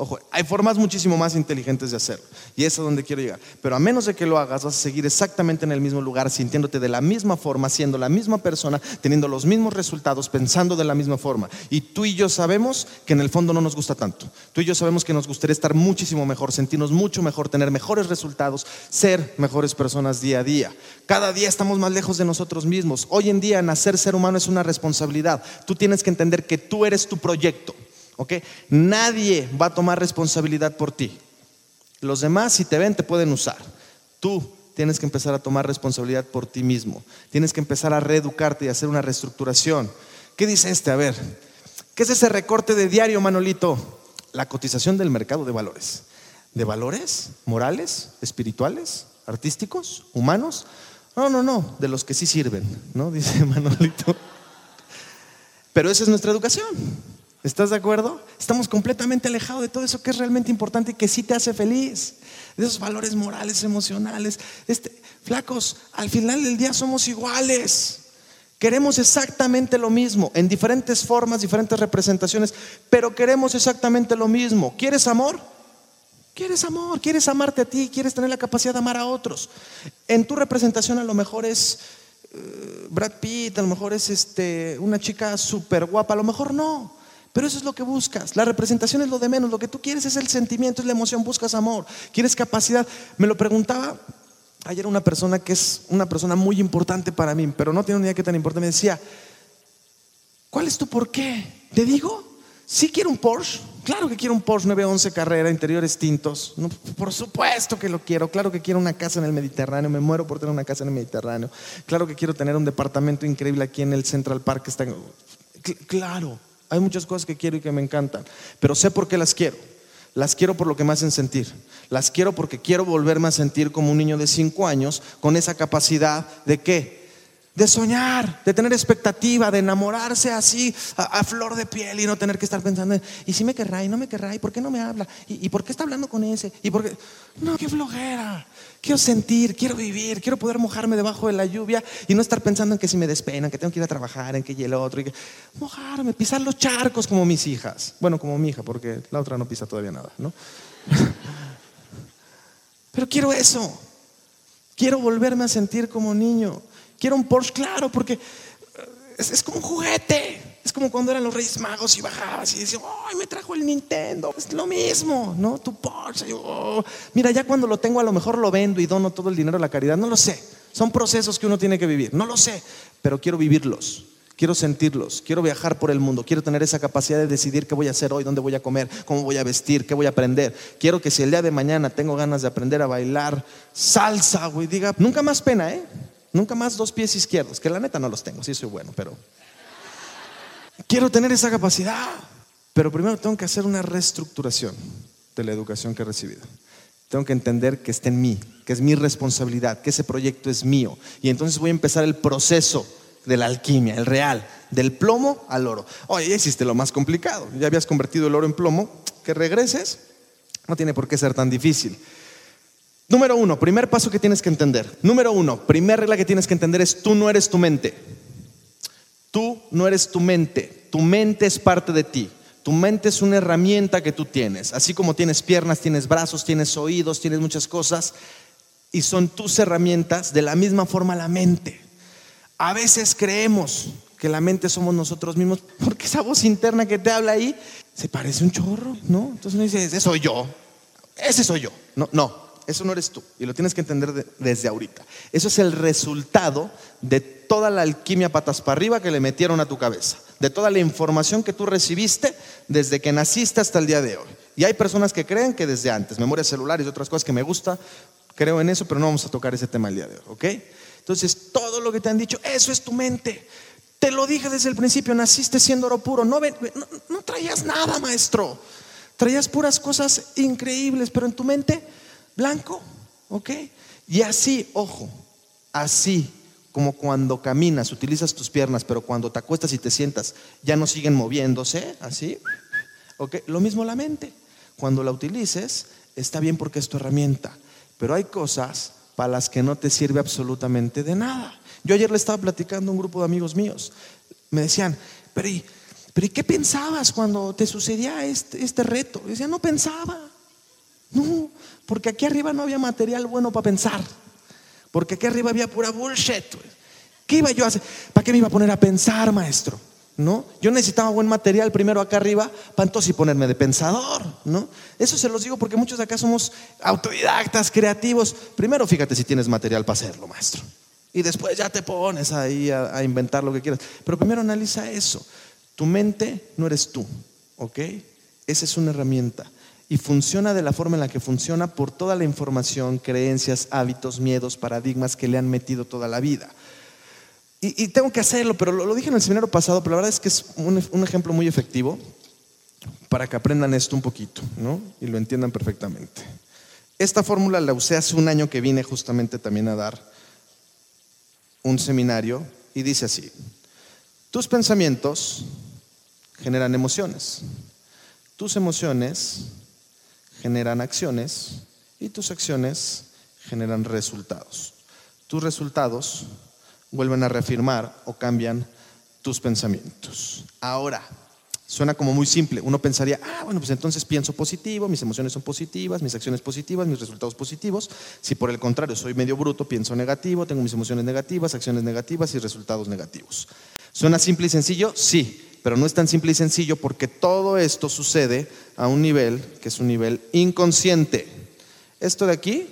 [SPEAKER 1] Ojo, hay formas muchísimo más inteligentes de hacerlo. Y es a donde quiero llegar. Pero a menos de que lo hagas, vas a seguir exactamente en el mismo lugar, sintiéndote de la misma forma, siendo la misma persona, teniendo los mismos resultados, pensando de la misma forma. Y tú y yo sabemos que en el fondo no nos gusta tanto. Tú y yo sabemos que nos gustaría estar muchísimo mejor, sentirnos mucho mejor, tener mejores resultados, ser mejores personas día a día. Cada día estamos más lejos de nosotros mismos. Hoy en día nacer ser humano es una responsabilidad. Tú tienes que entender que tú eres tu proyecto. ¿Ok? Nadie va a tomar responsabilidad por ti. Los demás, si te ven, te pueden usar. Tú tienes que empezar a tomar responsabilidad por ti mismo. Tienes que empezar a reeducarte y hacer una reestructuración. ¿Qué dice este? A ver, ¿qué es ese recorte de diario, Manolito? La cotización del mercado de valores. ¿De valores? ¿Morales? ¿Espirituales? ¿Artísticos? ¿Humanos? No, no, no, de los que sí sirven, ¿no? Dice Manolito. Pero esa es nuestra educación. ¿Estás de acuerdo? Estamos completamente alejados de todo eso que es realmente importante y que sí te hace feliz. De esos valores morales, emocionales. Este, flacos, al final del día somos iguales. Queremos exactamente lo mismo, en diferentes formas, diferentes representaciones, pero queremos exactamente lo mismo. ¿Quieres amor? ¿Quieres amor? ¿Quieres amarte a ti? ¿Quieres tener la capacidad de amar a otros? En tu representación a lo mejor es eh, Brad Pitt, a lo mejor es este, una chica súper guapa, a lo mejor no. Pero eso es lo que buscas. La representación es lo de menos. Lo que tú quieres es el sentimiento, es la emoción. Buscas amor. Quieres capacidad. Me lo preguntaba ayer una persona que es una persona muy importante para mí, pero no tiene ni idea qué tan importante. Me decía, ¿cuál es tu por qué? ¿Te digo? Sí quiero un Porsche. Claro que quiero un Porsche 911 carrera, interiores tintos. por supuesto que lo quiero. Claro que quiero una casa en el Mediterráneo. Me muero por tener una casa en el Mediterráneo. Claro que quiero tener un departamento increíble aquí en el Central Park. está... Claro. Hay muchas cosas que quiero y que me encantan, pero sé por qué las quiero. Las quiero por lo que me hacen sentir. Las quiero porque quiero volverme a sentir como un niño de cinco años con esa capacidad de qué? De soñar, de tener expectativa, de enamorarse así a, flor de piel y no tener que estar pensando, ¿y si me querrá y no me querrá? ¿Y por qué no me habla? ¿Y, por qué está hablando con ese? ¿Y por qué? No, qué flojera. Quiero sentir, quiero vivir, quiero poder mojarme debajo de la lluvia y no estar pensando en que si me despeinan, que tengo que ir a trabajar, en que y el otro. Y que... Mojarme, pisar los charcos como mis hijas. Bueno, como mi hija, porque la otra no pisa todavía nada, ¿no? Pero quiero eso. Quiero volverme a sentir como niño. Quiero un Porsche, claro, porque eh, es, como un juguete. Es como cuando eran los Reyes Magos y bajabas y decías, ¡ay, me trajo el Nintendo! Es lo mismo, ¿no? Tu Porsche. Oh". Mira, ya cuando lo tengo, a lo mejor lo vendo y dono todo el dinero a la caridad. No lo sé. Son procesos que uno tiene que vivir. No lo sé, pero quiero vivirlos. Quiero sentirlos, quiero viajar por el mundo, quiero tener esa capacidad de decidir qué voy a hacer hoy, dónde voy a comer, cómo voy a vestir, qué voy a aprender. Quiero que si el día de mañana tengo ganas de aprender a bailar salsa, güey, diga, nunca más pena, ¿eh? Nunca más dos pies izquierdos, que la neta no los tengo, sí soy bueno, pero quiero tener esa capacidad. Pero primero tengo que hacer una reestructuración de la educación que he recibido. Tengo que entender que está en mí, que es mi responsabilidad, que ese proyecto es mío. Y entonces voy a empezar el proceso de la alquimia, el real, del plomo al oro. Oye, ya hiciste lo más complicado, ya habías convertido el oro en plomo, que regreses, no tiene por qué ser tan difícil. Número uno, primer paso que tienes que entender. Número uno, primera regla que tienes que entender es tú no eres tu mente. Tú no eres tu mente. Tu mente es parte de ti. Tu mente es una herramienta que tú tienes. Así como tienes piernas, tienes brazos, tienes oídos, tienes muchas cosas. Y son tus herramientas, de la misma forma la mente. A veces creemos que la mente somos nosotros mismos porque esa voz interna que te habla ahí se parece un chorro, ¿no? Entonces uno dice, ese soy yo. Ese soy yo. No, no. Eso no eres tú. Y lo tienes que entender desde ahorita. Eso es el resultado de toda la alquimia patas para arriba que le metieron a tu cabeza. De toda la información que tú recibiste desde que naciste hasta el día de hoy. Y hay personas que creen que desde antes, memoria celular y otras cosas que me gusta, creo en eso, pero no vamos a tocar ese tema el día de hoy, ¿ok? Entonces, todo lo que te han dicho, eso es tu mente. Te lo dije desde el principio, naciste siendo oro puro, no, no traías nada, maestro. Traías puras cosas increíbles, pero en tu mente blanco, ¿ok? Y así, ojo, así como cuando caminas, utilizas tus piernas, pero cuando te acuestas y te sientas, ya no siguen moviéndose, así, ¿ok? Lo mismo la mente. Cuando la utilices, está bien porque es tu herramienta, pero hay cosas para las que no te sirve absolutamente de nada. Yo ayer le estaba platicando a un grupo de amigos míos, me decían, pero ¿y, pero qué pensabas cuando te sucedía este, este reto? Y decía, no pensaba. No, porque aquí arriba no había material bueno para pensar. Porque aquí arriba había pura bullshit. ¿Qué iba yo a hacer? ¿Para qué me iba a poner a pensar, maestro? ¿No? Yo necesitaba buen material primero acá arriba para entonces ponerme de pensador, ¿no? Eso se los digo porque muchos de acá somos autodidactas, creativos. Primero fíjate si tienes material para hacerlo, maestro. Y después ya te pones ahí a, a inventar lo que quieras. Pero primero analiza eso. Tu mente no eres tú, ¿ok? Esa es una herramienta y funciona de la forma en la que funciona por toda la información, creencias, hábitos, miedos, paradigmas que le han metido toda la vida. Y, tengo que hacerlo, pero lo, dije en el seminario pasado, pero la verdad es que es un, ejemplo muy efectivo para que aprendan esto un poquito ¿no? y lo entiendan perfectamente. Esta fórmula la usé hace un año que vine justamente también a dar un seminario y dice así, tus pensamientos generan emociones, tus emociones generan acciones y tus acciones generan resultados. Tus resultados vuelven a reafirmar o cambian tus pensamientos. Ahora, suena como muy simple. Uno pensaría, ah, bueno, pues entonces pienso positivo, mis emociones son positivas, mis acciones positivas, mis resultados positivos. Si por el contrario soy medio bruto, pienso negativo, tengo mis emociones negativas, acciones negativas y resultados negativos. ¿Suena simple y sencillo? Sí pero no es tan simple y sencillo porque todo esto sucede a un nivel que es un nivel inconsciente. Esto de aquí,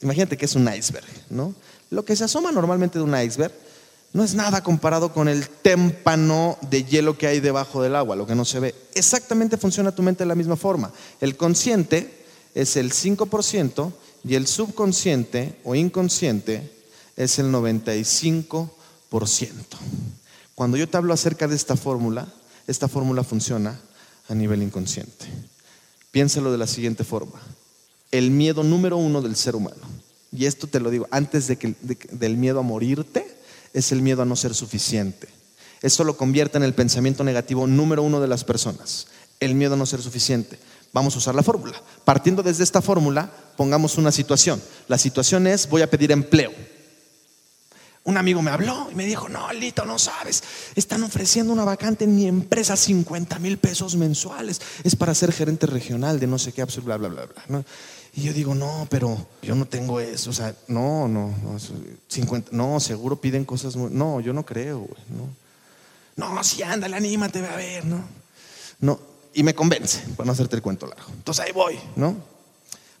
[SPEAKER 1] imagínate que es un iceberg, ¿no? Lo que se asoma normalmente de un iceberg no es nada comparado con el témpano de hielo que hay debajo del agua, lo que no se ve. Exactamente funciona tu mente de la misma forma. El consciente es el 5% y el subconsciente o inconsciente es el 95%. Cuando yo te hablo acerca de esta fórmula, esta fórmula funciona a nivel inconsciente. Piénsalo de la siguiente forma. El miedo número uno del ser humano, y esto te lo digo, antes del miedo a morirte, es el miedo a no ser suficiente. Eso lo convierte en el pensamiento negativo número uno de las personas, el miedo a no ser suficiente. Vamos a usar la fórmula. Partiendo desde esta fórmula, pongamos una situación. La situación es, voy a pedir empleo. Un amigo me habló y me dijo, no, Lito, no sabes, están ofreciendo una vacante en mi empresa, 50 mil pesos mensuales. Es para ser gerente regional de no sé qué, bla, bla, bla, bla. Y yo digo, no, pero yo no tengo eso. O sea, no, no, no, 50, no seguro piden cosas muy... No, yo no creo, güey, no. No, sí, ándale, anímate, a ver, ¿no? No, y me convence, para no hacerte el cuento largo. Entonces ahí voy, ¿no?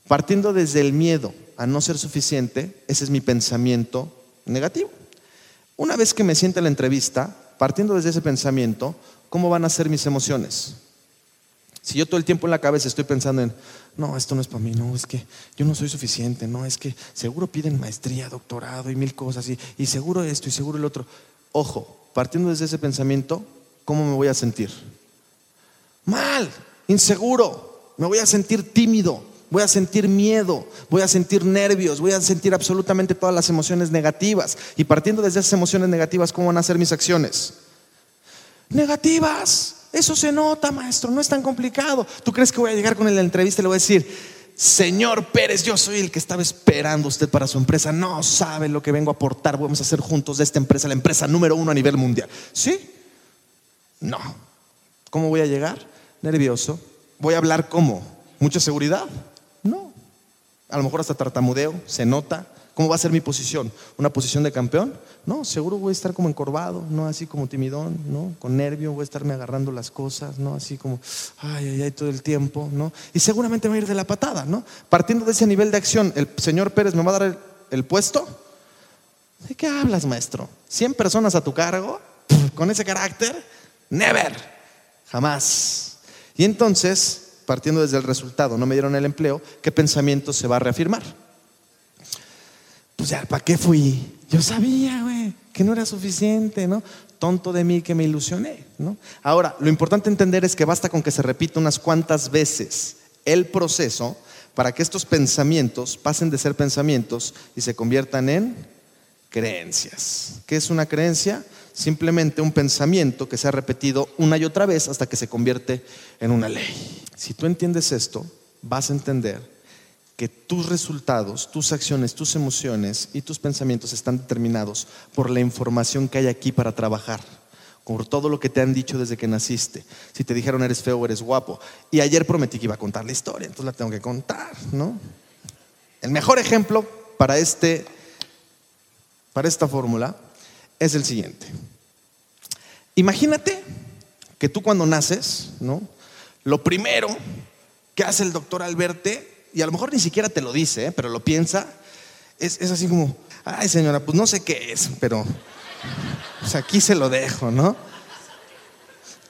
[SPEAKER 1] Partiendo desde el miedo a no ser suficiente, ese es mi pensamiento negativo. Una vez que me siente la entrevista, partiendo desde ese pensamiento, ¿cómo van a ser mis emociones? Si yo todo el tiempo en la cabeza estoy pensando en, no, esto no es para mí, no, es que yo no soy suficiente, no, es que seguro piden maestría, doctorado y mil cosas, y, seguro esto y seguro el otro. Ojo, partiendo desde ese pensamiento, ¿cómo me voy a sentir? Mal, inseguro, me voy a sentir tímido, voy a sentir miedo, voy a sentir nervios, voy a sentir absolutamente todas las emociones negativas. Y partiendo desde esas emociones negativas, ¿cómo van a ser mis acciones? Negativas. Eso se nota, maestro, no es tan complicado. ¿Tú crees que voy a llegar con la entrevista y le voy a decir, Señor Pérez, yo soy el que estaba esperando usted para su empresa. No sabe lo que vengo a aportar. Vamos a hacer juntos de esta empresa la empresa número uno a nivel mundial. ¿Sí? No. ¿Cómo voy a llegar? Nervioso. ¿Voy a hablar cómo? ¿Mucha seguridad? A lo mejor hasta tartamudeo, se nota. ¿Cómo va a ser mi posición? ¿Una posición de campeón? No, seguro voy a estar como encorvado, no así como timidón, ¿no? Con nervio, voy a estarme agarrando las cosas, ¿no? Así como, ay, ay, ay, todo el tiempo, ¿no? Y seguramente me va a ir de la patada, ¿no? Partiendo de ese nivel de acción, ¿el señor Pérez me va a dar el, el puesto? ¿De qué hablas, maestro? ¿100 personas a tu cargo? ¿Con ese carácter? Never, jamás. Y entonces partiendo desde el resultado, no me dieron el empleo, ¿qué pensamiento se va a reafirmar? Pues ya, ¿para qué fui? Yo sabía, güey, que no era suficiente, ¿no? Tonto de mí que me ilusioné, ¿no? Ahora, lo importante entender es que basta con que se repita unas cuantas veces el proceso para que estos pensamientos pasen de ser pensamientos y se conviertan en creencias. ¿Qué es una creencia? Simplemente un pensamiento que se ha repetido una y otra vez hasta que se convierte en una ley. Si tú entiendes esto, vas a entender que tus resultados, tus acciones, tus emociones y tus pensamientos están determinados por la información que hay aquí para trabajar, por todo lo que te han dicho desde que naciste. Si te dijeron eres feo eres guapo. Y ayer prometí que iba a contar la historia, entonces la tengo que contar, ¿no? El mejor ejemplo para este para esta fórmula es el siguiente. Imagínate que tú cuando naces, ¿no? Lo primero que hace el doctor al verte, y a lo mejor ni siquiera te lo dice, ¿eh? pero lo piensa, es, así como, ay señora, pues no sé qué es, pero pues aquí se lo dejo, ¿no?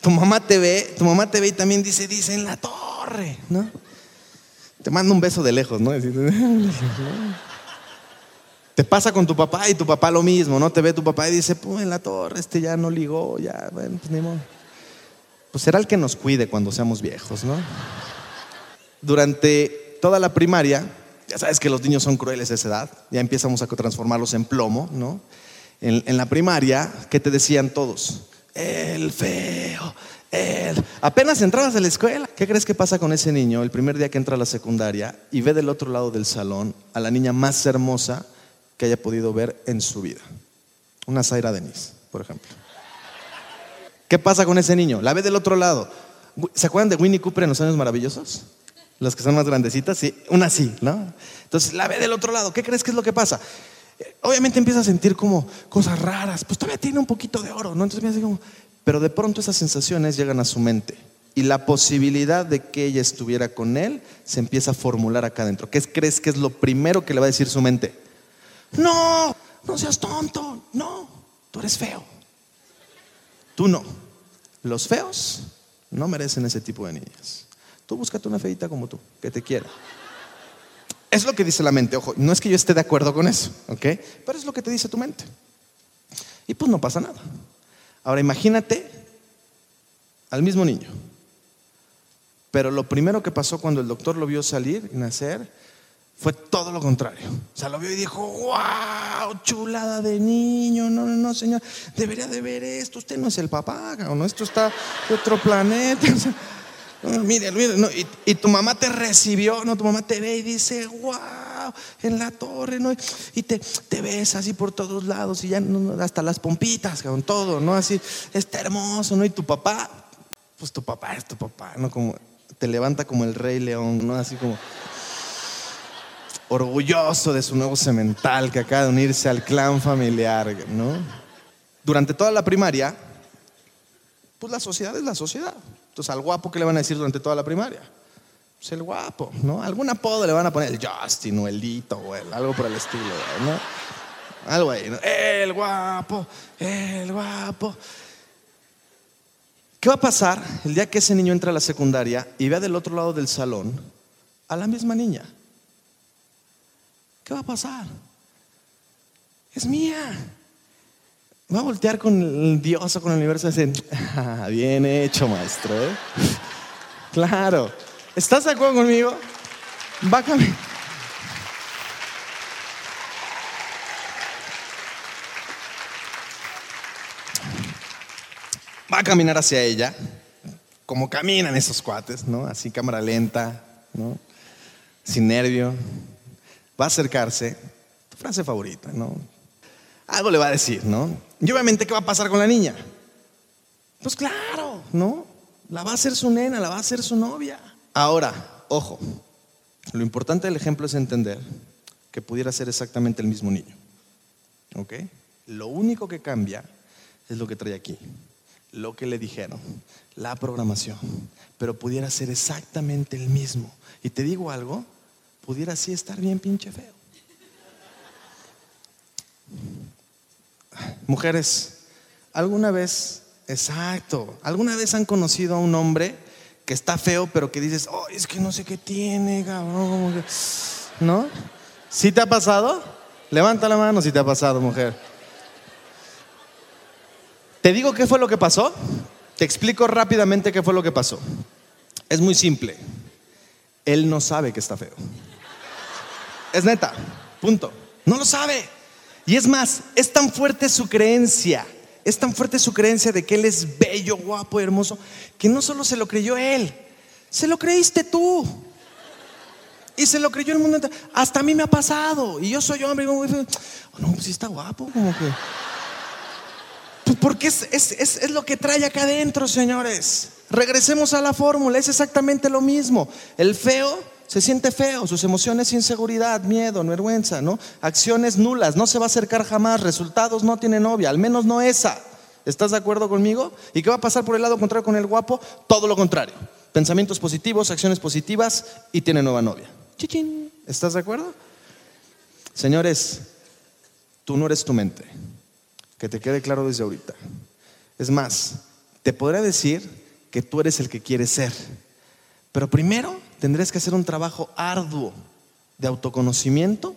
[SPEAKER 1] Tu mamá te ve, tu mamá te ve y también dice, dice en la torre, ¿no? Te manda un beso de lejos, ¿no? Te pasa con tu papá y tu papá lo mismo, ¿no? Te ve tu papá y dice, pues en la torre, este ya no ligó, ya, bueno, pues ni modo. Pues será el que nos cuide cuando seamos viejos, ¿no? Durante toda la primaria, ya sabes que los niños son crueles a esa edad, ya empezamos a transformarlos en plomo, ¿no? En, la primaria, ¿qué te decían todos? El feo, el... Apenas entrabas a la escuela, ¿qué crees que pasa con ese niño el primer día que entra a la secundaria y ve del otro lado del salón a la niña más hermosa que haya podido ver en su vida. Una Zaira Denis, por ejemplo. ¿Qué pasa con ese niño? La ve del otro lado. ¿Se acuerdan de Winnie Cooper en los años maravillosos? Las que son más grandecitas, sí, una sí, ¿no? Entonces la ve del otro lado. ¿Qué crees que es lo que pasa? Obviamente empieza a sentir como cosas raras, pues todavía tiene un poquito de oro, ¿no? Entonces me hace como, pero de pronto esas sensaciones llegan a su mente y la posibilidad de que ella estuviera con él se empieza a formular acá adentro. ¿Qué crees que es lo primero que le va a decir su mente? No, no seas tonto. No, tú eres feo. Tú no. Los feos no merecen ese tipo de niñas. Tú búscate una feita como tú, que te quiera. Es lo que dice la mente, ojo, no es que yo esté de acuerdo con eso, ¿ok? Pero es lo que te dice tu mente. Y pues no pasa nada. Ahora imagínate al mismo niño, Pero lo primero que pasó cuando el doctor lo vio salir y nacer fue todo lo contrario. O sea, lo vio y dijo, wow, chulada de niño, no, no, no, señor, debería de ver esto, usted no es el papá, no, esto está de otro planeta. mire, mire, y, tu mamá te recibió, no, tu mamá te ve y dice, wow, en la torre, ¿no? Y te, te ves así por todos lados y ya hasta las pompitas, con todo, ¿no? Así, está hermoso, ¿no? Y tu papá, pues tu papá es tu papá, ¿no? Como te levanta como el rey león, ¿no? Así como orgulloso de su nuevo semental que acaba de unirse al clan familiar, ¿no? Durante toda la primaria, pues la sociedad es la sociedad. Entonces, al guapo, ¿qué le van a decir durante toda la primaria? Pues el guapo, ¿no? Algún apodo le van a poner el Justin o el Lito o algo por el estilo, ¿no? Algo ahí, ¿no? El guapo, el guapo. ¿Qué va a pasar el día que ese niño entra a la secundaria y vea del otro lado del salón a la misma niña? ¿Qué va a pasar? Es mía. Va a voltear con el Dios o con el universo y decir, ah, bien hecho, maestro. ¿eh? claro. ¿Estás de acuerdo conmigo? Va a caminar. Va a caminar hacia ella, como caminan esos cuates, ¿no? Así cámara lenta, ¿no? Sin nervio va a acercarse, tu frase favorita, ¿no? Algo le va a decir, ¿no? Y obviamente, ¿qué va a pasar con la niña? Pues claro, ¿no? La va a hacer su nena, la va a hacer su novia. Ahora, ojo, lo importante del ejemplo es entender que pudiera ser exactamente el mismo niño. ¿Ok? Lo único que cambia es lo que trae aquí, lo que le dijeron, la programación. Pero pudiera ser exactamente el mismo. Y te digo algo, pudiera así estar bien pinche feo. Mujeres, ¿alguna vez, exacto, alguna vez han conocido a un hombre que está feo, pero que dices, oh, es que no sé qué tiene, cabrón? ¿No? ¿Sí te ha pasado? Levanta la mano si te ha pasado, mujer. Te digo qué fue lo que pasó. Te explico rápidamente qué fue lo que pasó. Es muy simple. Él no sabe que está feo. Es neta, punto. No lo sabe. Y es más, es tan fuerte su creencia, es tan fuerte su creencia de que Él es bello, guapo, hermoso, que no solo se lo creyó Él, se lo creíste tú. Y se lo creyó el mundo entero. Hasta a mí me ha pasado. Y yo soy hombre. Oh, no, pues sí está guapo, como que. Pues porque es, es lo que trae acá adentro, señores. Regresemos a la fórmula. Es exactamente lo mismo. El feo se siente feo, sus emociones, inseguridad, miedo, vergüenza, ¿no? Acciones nulas, no se va a acercar jamás, resultados no tiene novia, al menos no esa. ¿Estás de acuerdo conmigo? ¿Y qué va a pasar por el lado contrario con el guapo? Todo lo contrario. Pensamientos positivos, acciones positivas y tiene nueva novia. Chichín. ¿Estás de acuerdo? Señores, tú no eres tu mente. Que te quede claro desde ahorita. Es más, te podré decir que tú eres el que quieres ser. Pero primero tendrías que hacer un trabajo arduo de autoconocimiento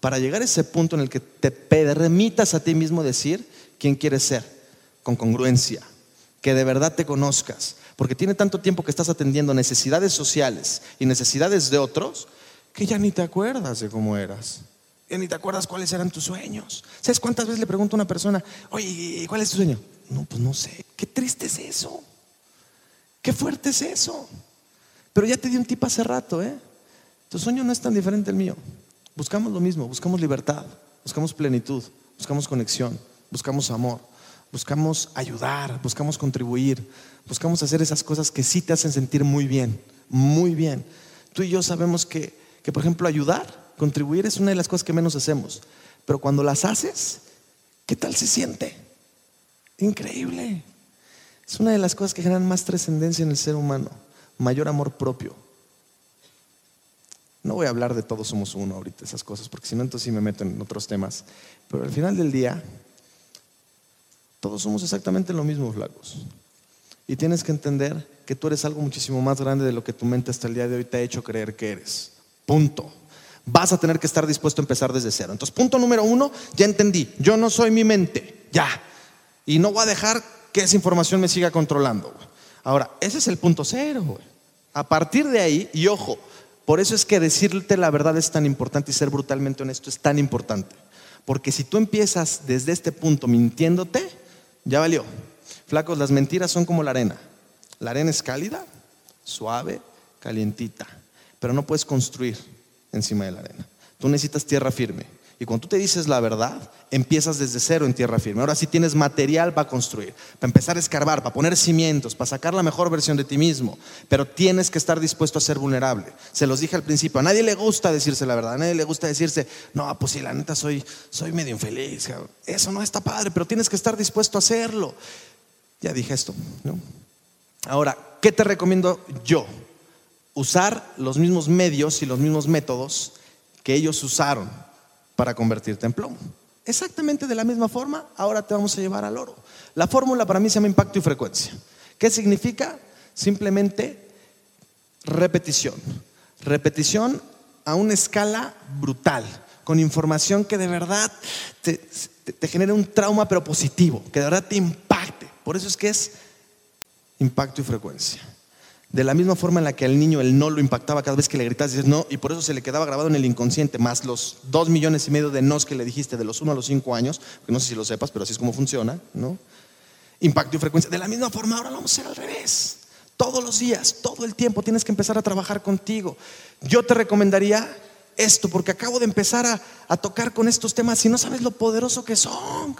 [SPEAKER 1] para llegar a ese punto en el que te permitas a ti mismo decir quién quieres ser, con congruencia, que de verdad te conozcas, porque tiene tanto tiempo que estás atendiendo necesidades sociales y necesidades de otros que ya ni te acuerdas de cómo eras. Ya ni te acuerdas cuáles eran tus sueños. ¿Sabes cuántas veces le pregunto a una persona, oye, ¿cuál es tu sueño? No, pues no sé. Qué triste es eso. Qué fuerte es eso. Pero ya te di un tip hace rato, ¿eh? Tu sueño no es tan diferente al mío. Buscamos lo mismo, buscamos libertad, buscamos plenitud, buscamos conexión, buscamos amor, buscamos ayudar, buscamos contribuir, buscamos hacer esas cosas que sí te hacen sentir muy bien, muy bien. Tú y yo sabemos que, que por ejemplo, ayudar, contribuir es una de las cosas que menos hacemos. Pero cuando las haces, ¿qué tal se siente? Increíble. Es una de las cosas que generan más trascendencia en el ser humano mayor amor propio. No voy a hablar de todos somos uno ahorita, esas cosas, porque si no, entonces sí me meto en otros temas. Pero al final del día, todos somos exactamente lo mismo, flacos. Y tienes que entender que tú eres algo muchísimo más grande de lo que tu mente hasta el día de hoy te ha hecho creer que eres. Punto. Vas a tener que estar dispuesto a empezar desde cero. Entonces, punto número uno, ya entendí. Yo no soy mi mente. Ya. Y no voy a dejar que esa información me siga controlando. Ahora, ese es el punto cero. A partir de ahí, y ojo, por eso es que decirte la verdad es tan importante y ser brutalmente honesto es tan importante. Porque si tú empiezas desde este punto mintiéndote, ya valió. Flacos, las mentiras son como la arena. La arena es cálida, suave, calientita, pero no puedes construir encima de la arena. Tú necesitas tierra firme. Y cuando tú te dices la verdad, empiezas desde cero en tierra firme. Ahora sí tienes material para construir, para empezar a escarbar, para poner cimientos, para sacar la mejor versión de ti mismo. Pero tienes que estar dispuesto a ser vulnerable. Se los dije al principio, a nadie le gusta decirse la verdad, a nadie le gusta decirse, no, pues sí, la neta soy, soy medio infeliz. Eso no está padre, pero tienes que estar dispuesto a hacerlo. Ya dije esto, ¿no? Ahora, ¿qué te recomiendo yo? Usar los mismos medios y los mismos métodos que ellos usaron para convertirte en plomo. Exactamente de la misma forma, ahora te vamos a llevar al oro. La fórmula para mí se llama impacto y frecuencia. ¿Qué significa? Simplemente repetición. Repetición a una escala brutal, con información que de verdad te, te genere un trauma pero positivo, que de verdad te impacte. Por eso es que es impacto y frecuencia. De la misma forma en la que al niño el no lo impactaba cada vez que le gritas, dices no, y por eso se le quedaba grabado en el inconsciente, más los dos millones y medio de nos que le dijiste de los uno a los cinco años, que no sé si lo sepas, pero así es como funciona, ¿no? Impacto y frecuencia. De la misma forma, ahora lo vamos a hacer al revés. Todos los días, todo el tiempo tienes que empezar a trabajar contigo. Yo te recomendaría esto, porque acabo de empezar a, a tocar con estos temas y no sabes lo poderoso que son.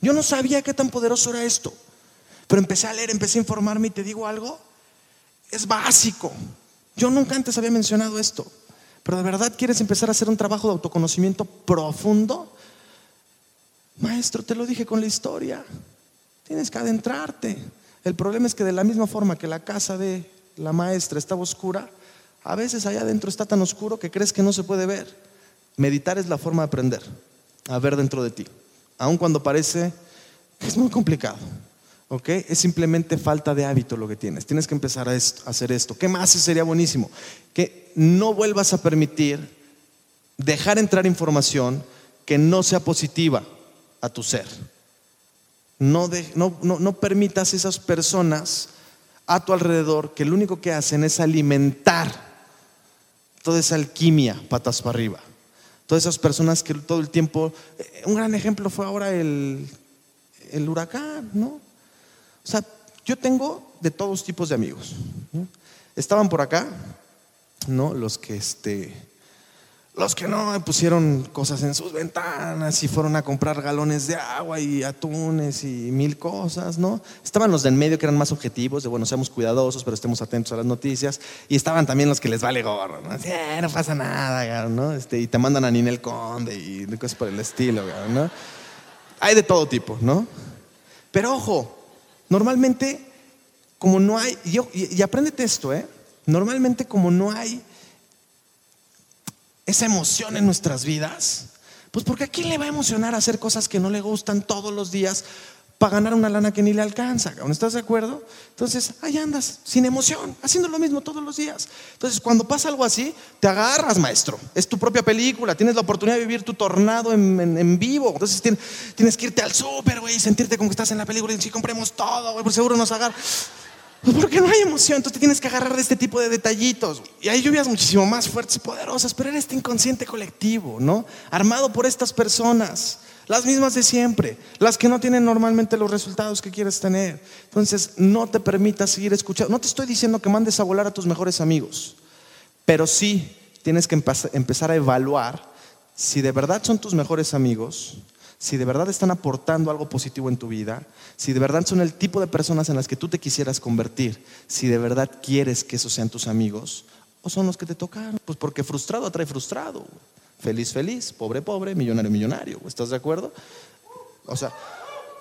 [SPEAKER 1] Yo no sabía qué tan poderoso era esto, pero empecé a leer, empecé a informarme y te digo algo es básico. Yo nunca antes había mencionado esto, pero de verdad quieres empezar a hacer un trabajo de autoconocimiento profundo. Maestro, te lo dije con la historia. Tienes que adentrarte. El problema es que de la misma forma que la casa de la maestra estaba oscura, a veces allá adentro está tan oscuro que crees que no se puede ver. Meditar es la forma de aprender a ver dentro de ti, aun cuando parece que es muy complicado. ¿Ok? Es simplemente falta de hábito lo que tienes. Tienes que empezar a, hacer esto. ¿Qué más sería buenísimo? Que no vuelvas a permitir dejar entrar información que no sea positiva a tu ser. No, permitas esas personas a tu alrededor que lo único que hacen es alimentar toda esa alquimia patas para arriba. Todas esas personas que todo el tiempo, eh, un gran ejemplo fue ahora el huracán, ¿no? O sea, yo tengo de todos tipos de amigos. Estaban por acá, ¿no? Los que este, los que no pusieron cosas en sus ventanas y fueron a comprar galones de agua y atunes y mil cosas, ¿no? Estaban los de en medio que eran más objetivos, de bueno, seamos cuidadosos, pero estemos atentos a las noticias. Y estaban también los que les vale gorro, ¿no? Eh, no pasa nada, ¿no? Este, y te mandan a Ninel Conde y cosas por el estilo, ¿no? Hay de todo tipo, ¿no? Pero ojo, Normalmente, como no hay, y, y, apréndete esto, ¿eh? Normalmente como no hay esa emoción en nuestras vidas, pues porque a quién le va a emocionar hacer cosas que no le gustan todos los días para ganar una lana que ni le alcanza. ¿Estás de acuerdo? Entonces, ahí andas, sin emoción, haciendo lo mismo todos los días. Entonces, cuando pasa algo así, te agarras, maestro. Es tu propia película, tienes la oportunidad de vivir tu tornado en, vivo. Entonces, tienes, que irte al súper, güey, sentirte como que estás en la película y si compremos todo, güey, por seguro nos agarra. Pues porque no hay emoción, entonces te tienes que agarrar de este tipo de detallitos. Y hay lluvias muchísimo más fuertes y poderosas, pero era este inconsciente colectivo, ¿no? Armado por estas personas. Las mismas de siempre, las que no tienen normalmente los resultados que quieres tener. Entonces, no te permitas seguir escuchando. No te estoy diciendo que mandes a volar a tus mejores amigos, pero sí tienes que empezar a evaluar si de verdad son tus mejores amigos, si de verdad están aportando algo positivo en tu vida, si de verdad son el tipo de personas en las que tú te quisieras convertir, si de verdad quieres que esos sean tus amigos, o son los que te tocaron. Pues porque frustrado atrae frustrado. Feliz, feliz, pobre, pobre, millonario, millonario. ¿Estás de acuerdo? O sea,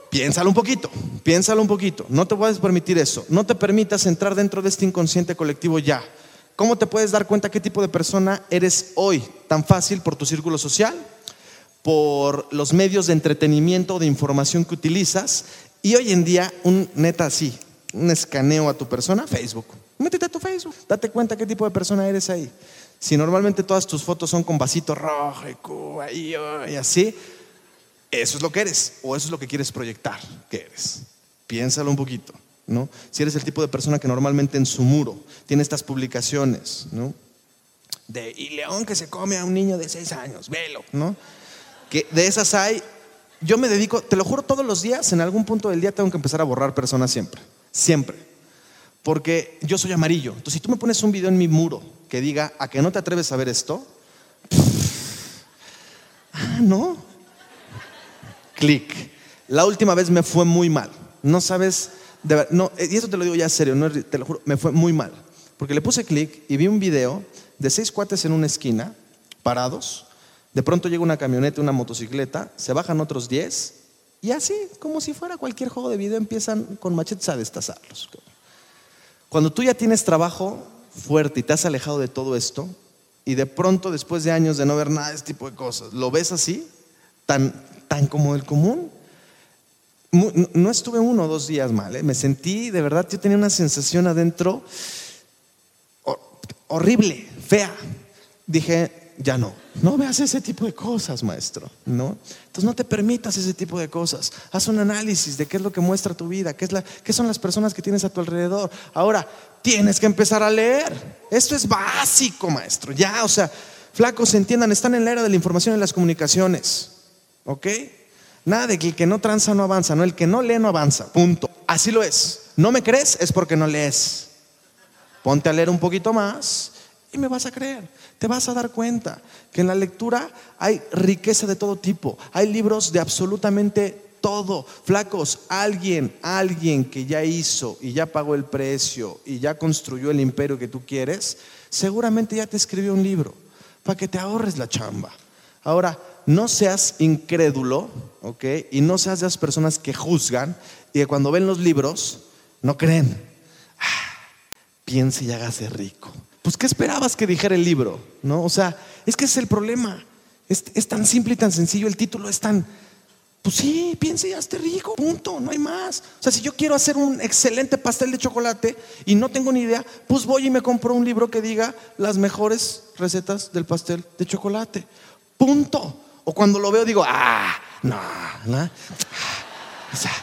[SPEAKER 1] piénsalo un poquito, piénsalo un poquito. No te puedes permitir eso. No te permitas entrar dentro de este inconsciente colectivo ya. ¿Cómo te puedes dar cuenta qué tipo de persona eres hoy? Tan fácil por tu círculo social, por los medios de entretenimiento o de información que utilizas y hoy en día un neta así, un escaneo a tu persona, Facebook. Métete a tu Facebook, date cuenta qué tipo de persona eres ahí. Si normalmente todas tus fotos son con vasito rojo y, y así, eso es lo que eres o eso es lo que quieres proyectar que eres. Piénsalo un poquito. ¿no? Si eres el tipo de persona que normalmente en su muro tiene estas publicaciones, ¿no? De, y león que se come a un niño de seis años, velo, ¿no? Que de esas hay, yo me dedico, te lo juro, todos los días, en algún punto del día tengo que empezar a borrar personas siempre, siempre. Porque yo soy amarillo. Entonces, si tú me pones un video en mi muro que diga, ¿a que no te atreves a ver esto? ah, no. Clic. La última vez me fue muy mal. No sabes, no, y eso te lo digo ya serio, no, te lo juro, me fue muy mal. Porque le puse clic y vi un video de seis cuates en una esquina, parados. De pronto llega una camioneta, una motocicleta, se bajan otros diez y así, como si fuera cualquier juego de video, empiezan con machetes a destazarlos. Cuando tú ya tienes trabajo fuerte y te has alejado de todo esto, y de pronto, después de años de no ver nada de este tipo de cosas, lo ves así, tan, tan como el común, no estuve uno o dos días mal, ¿eh? me sentí, de verdad, yo tenía una sensación adentro horrible, fea. Dije, ya no, no veas ese tipo de cosas, maestro, ¿no? Entonces no te permitas ese tipo de cosas. Haz un análisis de qué es lo que muestra tu vida, qué, es la, qué son las personas que tienes a tu alrededor. Ahora, tienes que empezar a leer. Esto es básico, maestro. Ya, o sea, flacos, entiendan, están en la era de la información y las comunicaciones, ¿ok? Nada de que el que no tranza no avanza, no, el que no lee no avanza, punto. Así lo es. ¿No me crees? Es porque no lees. Ponte a leer un poquito más y me vas a creer. Te vas a dar cuenta que en la lectura hay riqueza de todo tipo. Hay libros de absolutamente todo. Flacos, alguien, alguien que ya hizo y ya pagó el precio y ya construyó el imperio que tú quieres, seguramente ya te escribió un libro para que te ahorres la chamba. Ahora, no seas incrédulo, ¿ok? Y no seas de las personas que juzgan y que cuando ven los libros no creen. Ah, piense y hágase rico. Pues, ¿qué esperabas que dijera el libro? ¿No? O sea, es que es el problema. Es, es tan simple y tan sencillo. El título es tan. Pues sí, piense y hazte rico, punto, no hay más. O sea, si yo quiero hacer un excelente pastel de chocolate y no tengo ni idea, pues voy y me compro un libro que diga las mejores recetas del pastel de chocolate. Punto. O cuando lo veo digo, ah, no, no. O sea,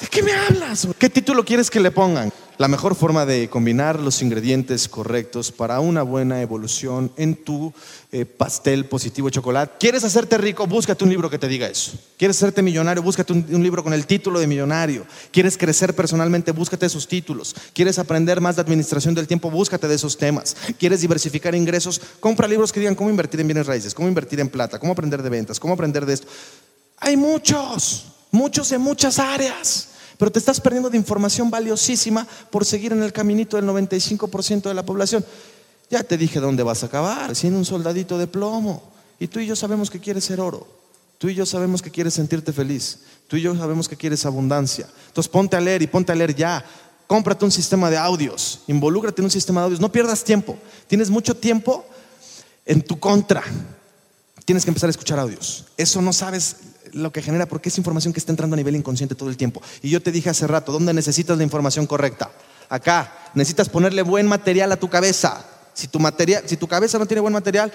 [SPEAKER 1] ¿de qué me hablas? ¿Qué título quieres que le pongan? La mejor forma de combinar los ingredientes correctos para una buena evolución en tu eh, pastel positivo de chocolate. ¿Quieres hacerte rico? Búscate un libro que te diga eso. ¿Quieres hacerte millonario? Búscate un, un libro con el título de millonario. ¿Quieres crecer personalmente? Búscate esos títulos. ¿Quieres aprender más de administración del tiempo? Búscate de esos temas. ¿Quieres diversificar ingresos? Compra libros que digan cómo invertir en bienes raíces, cómo invertir en plata, cómo aprender de ventas, cómo aprender de esto. Hay muchos, muchos en muchas áreas. Pero te estás perdiendo de información valiosísima por seguir en el caminito del 95% de la población. Ya te dije dónde vas a acabar, siendo un soldadito de plomo. Y tú y yo sabemos que quieres ser oro. Tú y yo sabemos que quieres sentirte feliz. Tú y yo sabemos que quieres abundancia. Entonces ponte a leer y ponte a leer ya. Cómprate un sistema de audios. Involúcrate en un sistema de audios. No pierdas tiempo. Tienes mucho tiempo en tu contra. Tienes que empezar a escuchar audios. Eso no sabes lo que genera porque es información que está entrando a nivel inconsciente todo el tiempo. Y yo te dije hace rato, ¿dónde necesitas la información correcta? Acá. Necesitas ponerle buen material a tu cabeza. Si tu, material, si tu cabeza no tiene buen material,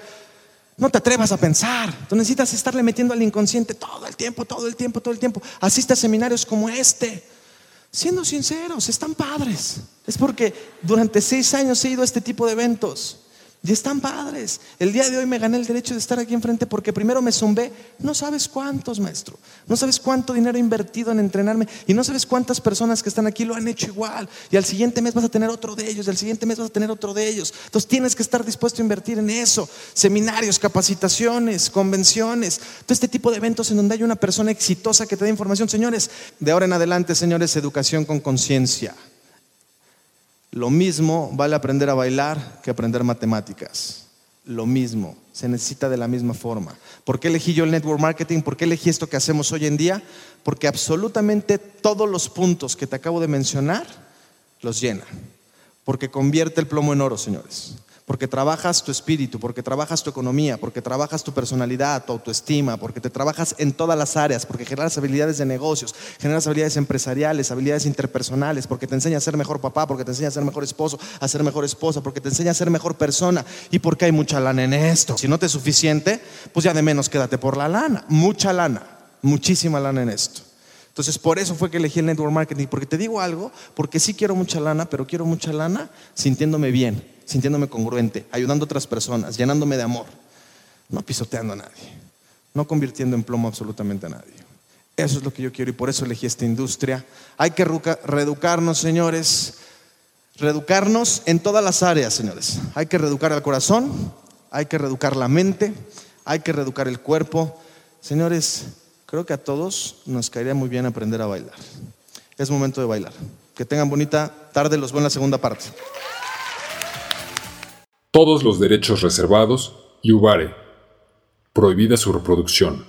[SPEAKER 1] no te atrevas a pensar. Tú necesitas estarle metiendo al inconsciente todo el tiempo, todo el tiempo, todo el tiempo. Asiste a seminarios como este. Siendo sinceros, están padres. Es porque durante seis años he ido a este tipo de eventos. Y están padres. El día de hoy me gané el derecho de estar aquí enfrente porque primero me zumbé. No sabes cuántos, maestro. No sabes cuánto dinero he invertido en entrenarme. Y no sabes cuántas personas que están aquí lo han hecho igual. Y al siguiente mes vas a tener otro de ellos. Y al siguiente mes vas a tener otro de ellos. Entonces tienes que estar dispuesto a invertir en eso. Seminarios, capacitaciones, convenciones. Todo este tipo de eventos en donde hay una persona exitosa que te da información. Señores, de ahora en adelante, señores, educación con conciencia. Lo mismo vale aprender a bailar que aprender matemáticas. Lo mismo, se necesita de la misma forma. ¿Por qué elegí yo el network marketing? ¿Por qué elegí esto que hacemos hoy en día? Porque absolutamente todos los puntos que te acabo de mencionar los llena. Porque convierte el plomo en oro, señores porque trabajas tu espíritu, porque trabajas tu economía, porque trabajas tu personalidad, tu autoestima, porque te trabajas en todas las áreas, porque generas habilidades de negocios, generas habilidades empresariales, habilidades interpersonales, porque te enseña a ser mejor papá, porque te enseña a ser mejor esposo, a ser mejor esposa, porque te enseña a ser mejor persona y porque hay mucha lana en esto. Si no te es suficiente, pues ya de menos quédate por la lana, mucha lana, muchísima lana en esto. Entonces, por eso fue que elegí el network marketing, porque te digo algo, porque sí quiero mucha lana, pero quiero mucha lana sintiéndome bien, sintiéndome congruente, ayudando a otras personas, llenándome de amor, no pisoteando a nadie, no convirtiendo en plomo absolutamente a nadie. Eso es lo que yo quiero y por eso elegí esta industria. Hay que reeducarnos, señores, reeducarnos en todas las áreas, señores. Hay que reeducar el corazón, hay que reeducar la mente, hay que reeducar el cuerpo. Señores, creo que a todos nos caería muy bien aprender a bailar. Es momento de bailar. Que tengan bonita tarde, los veo en la segunda parte.
[SPEAKER 2] Todos los derechos reservados y. Prohibida su reproducción.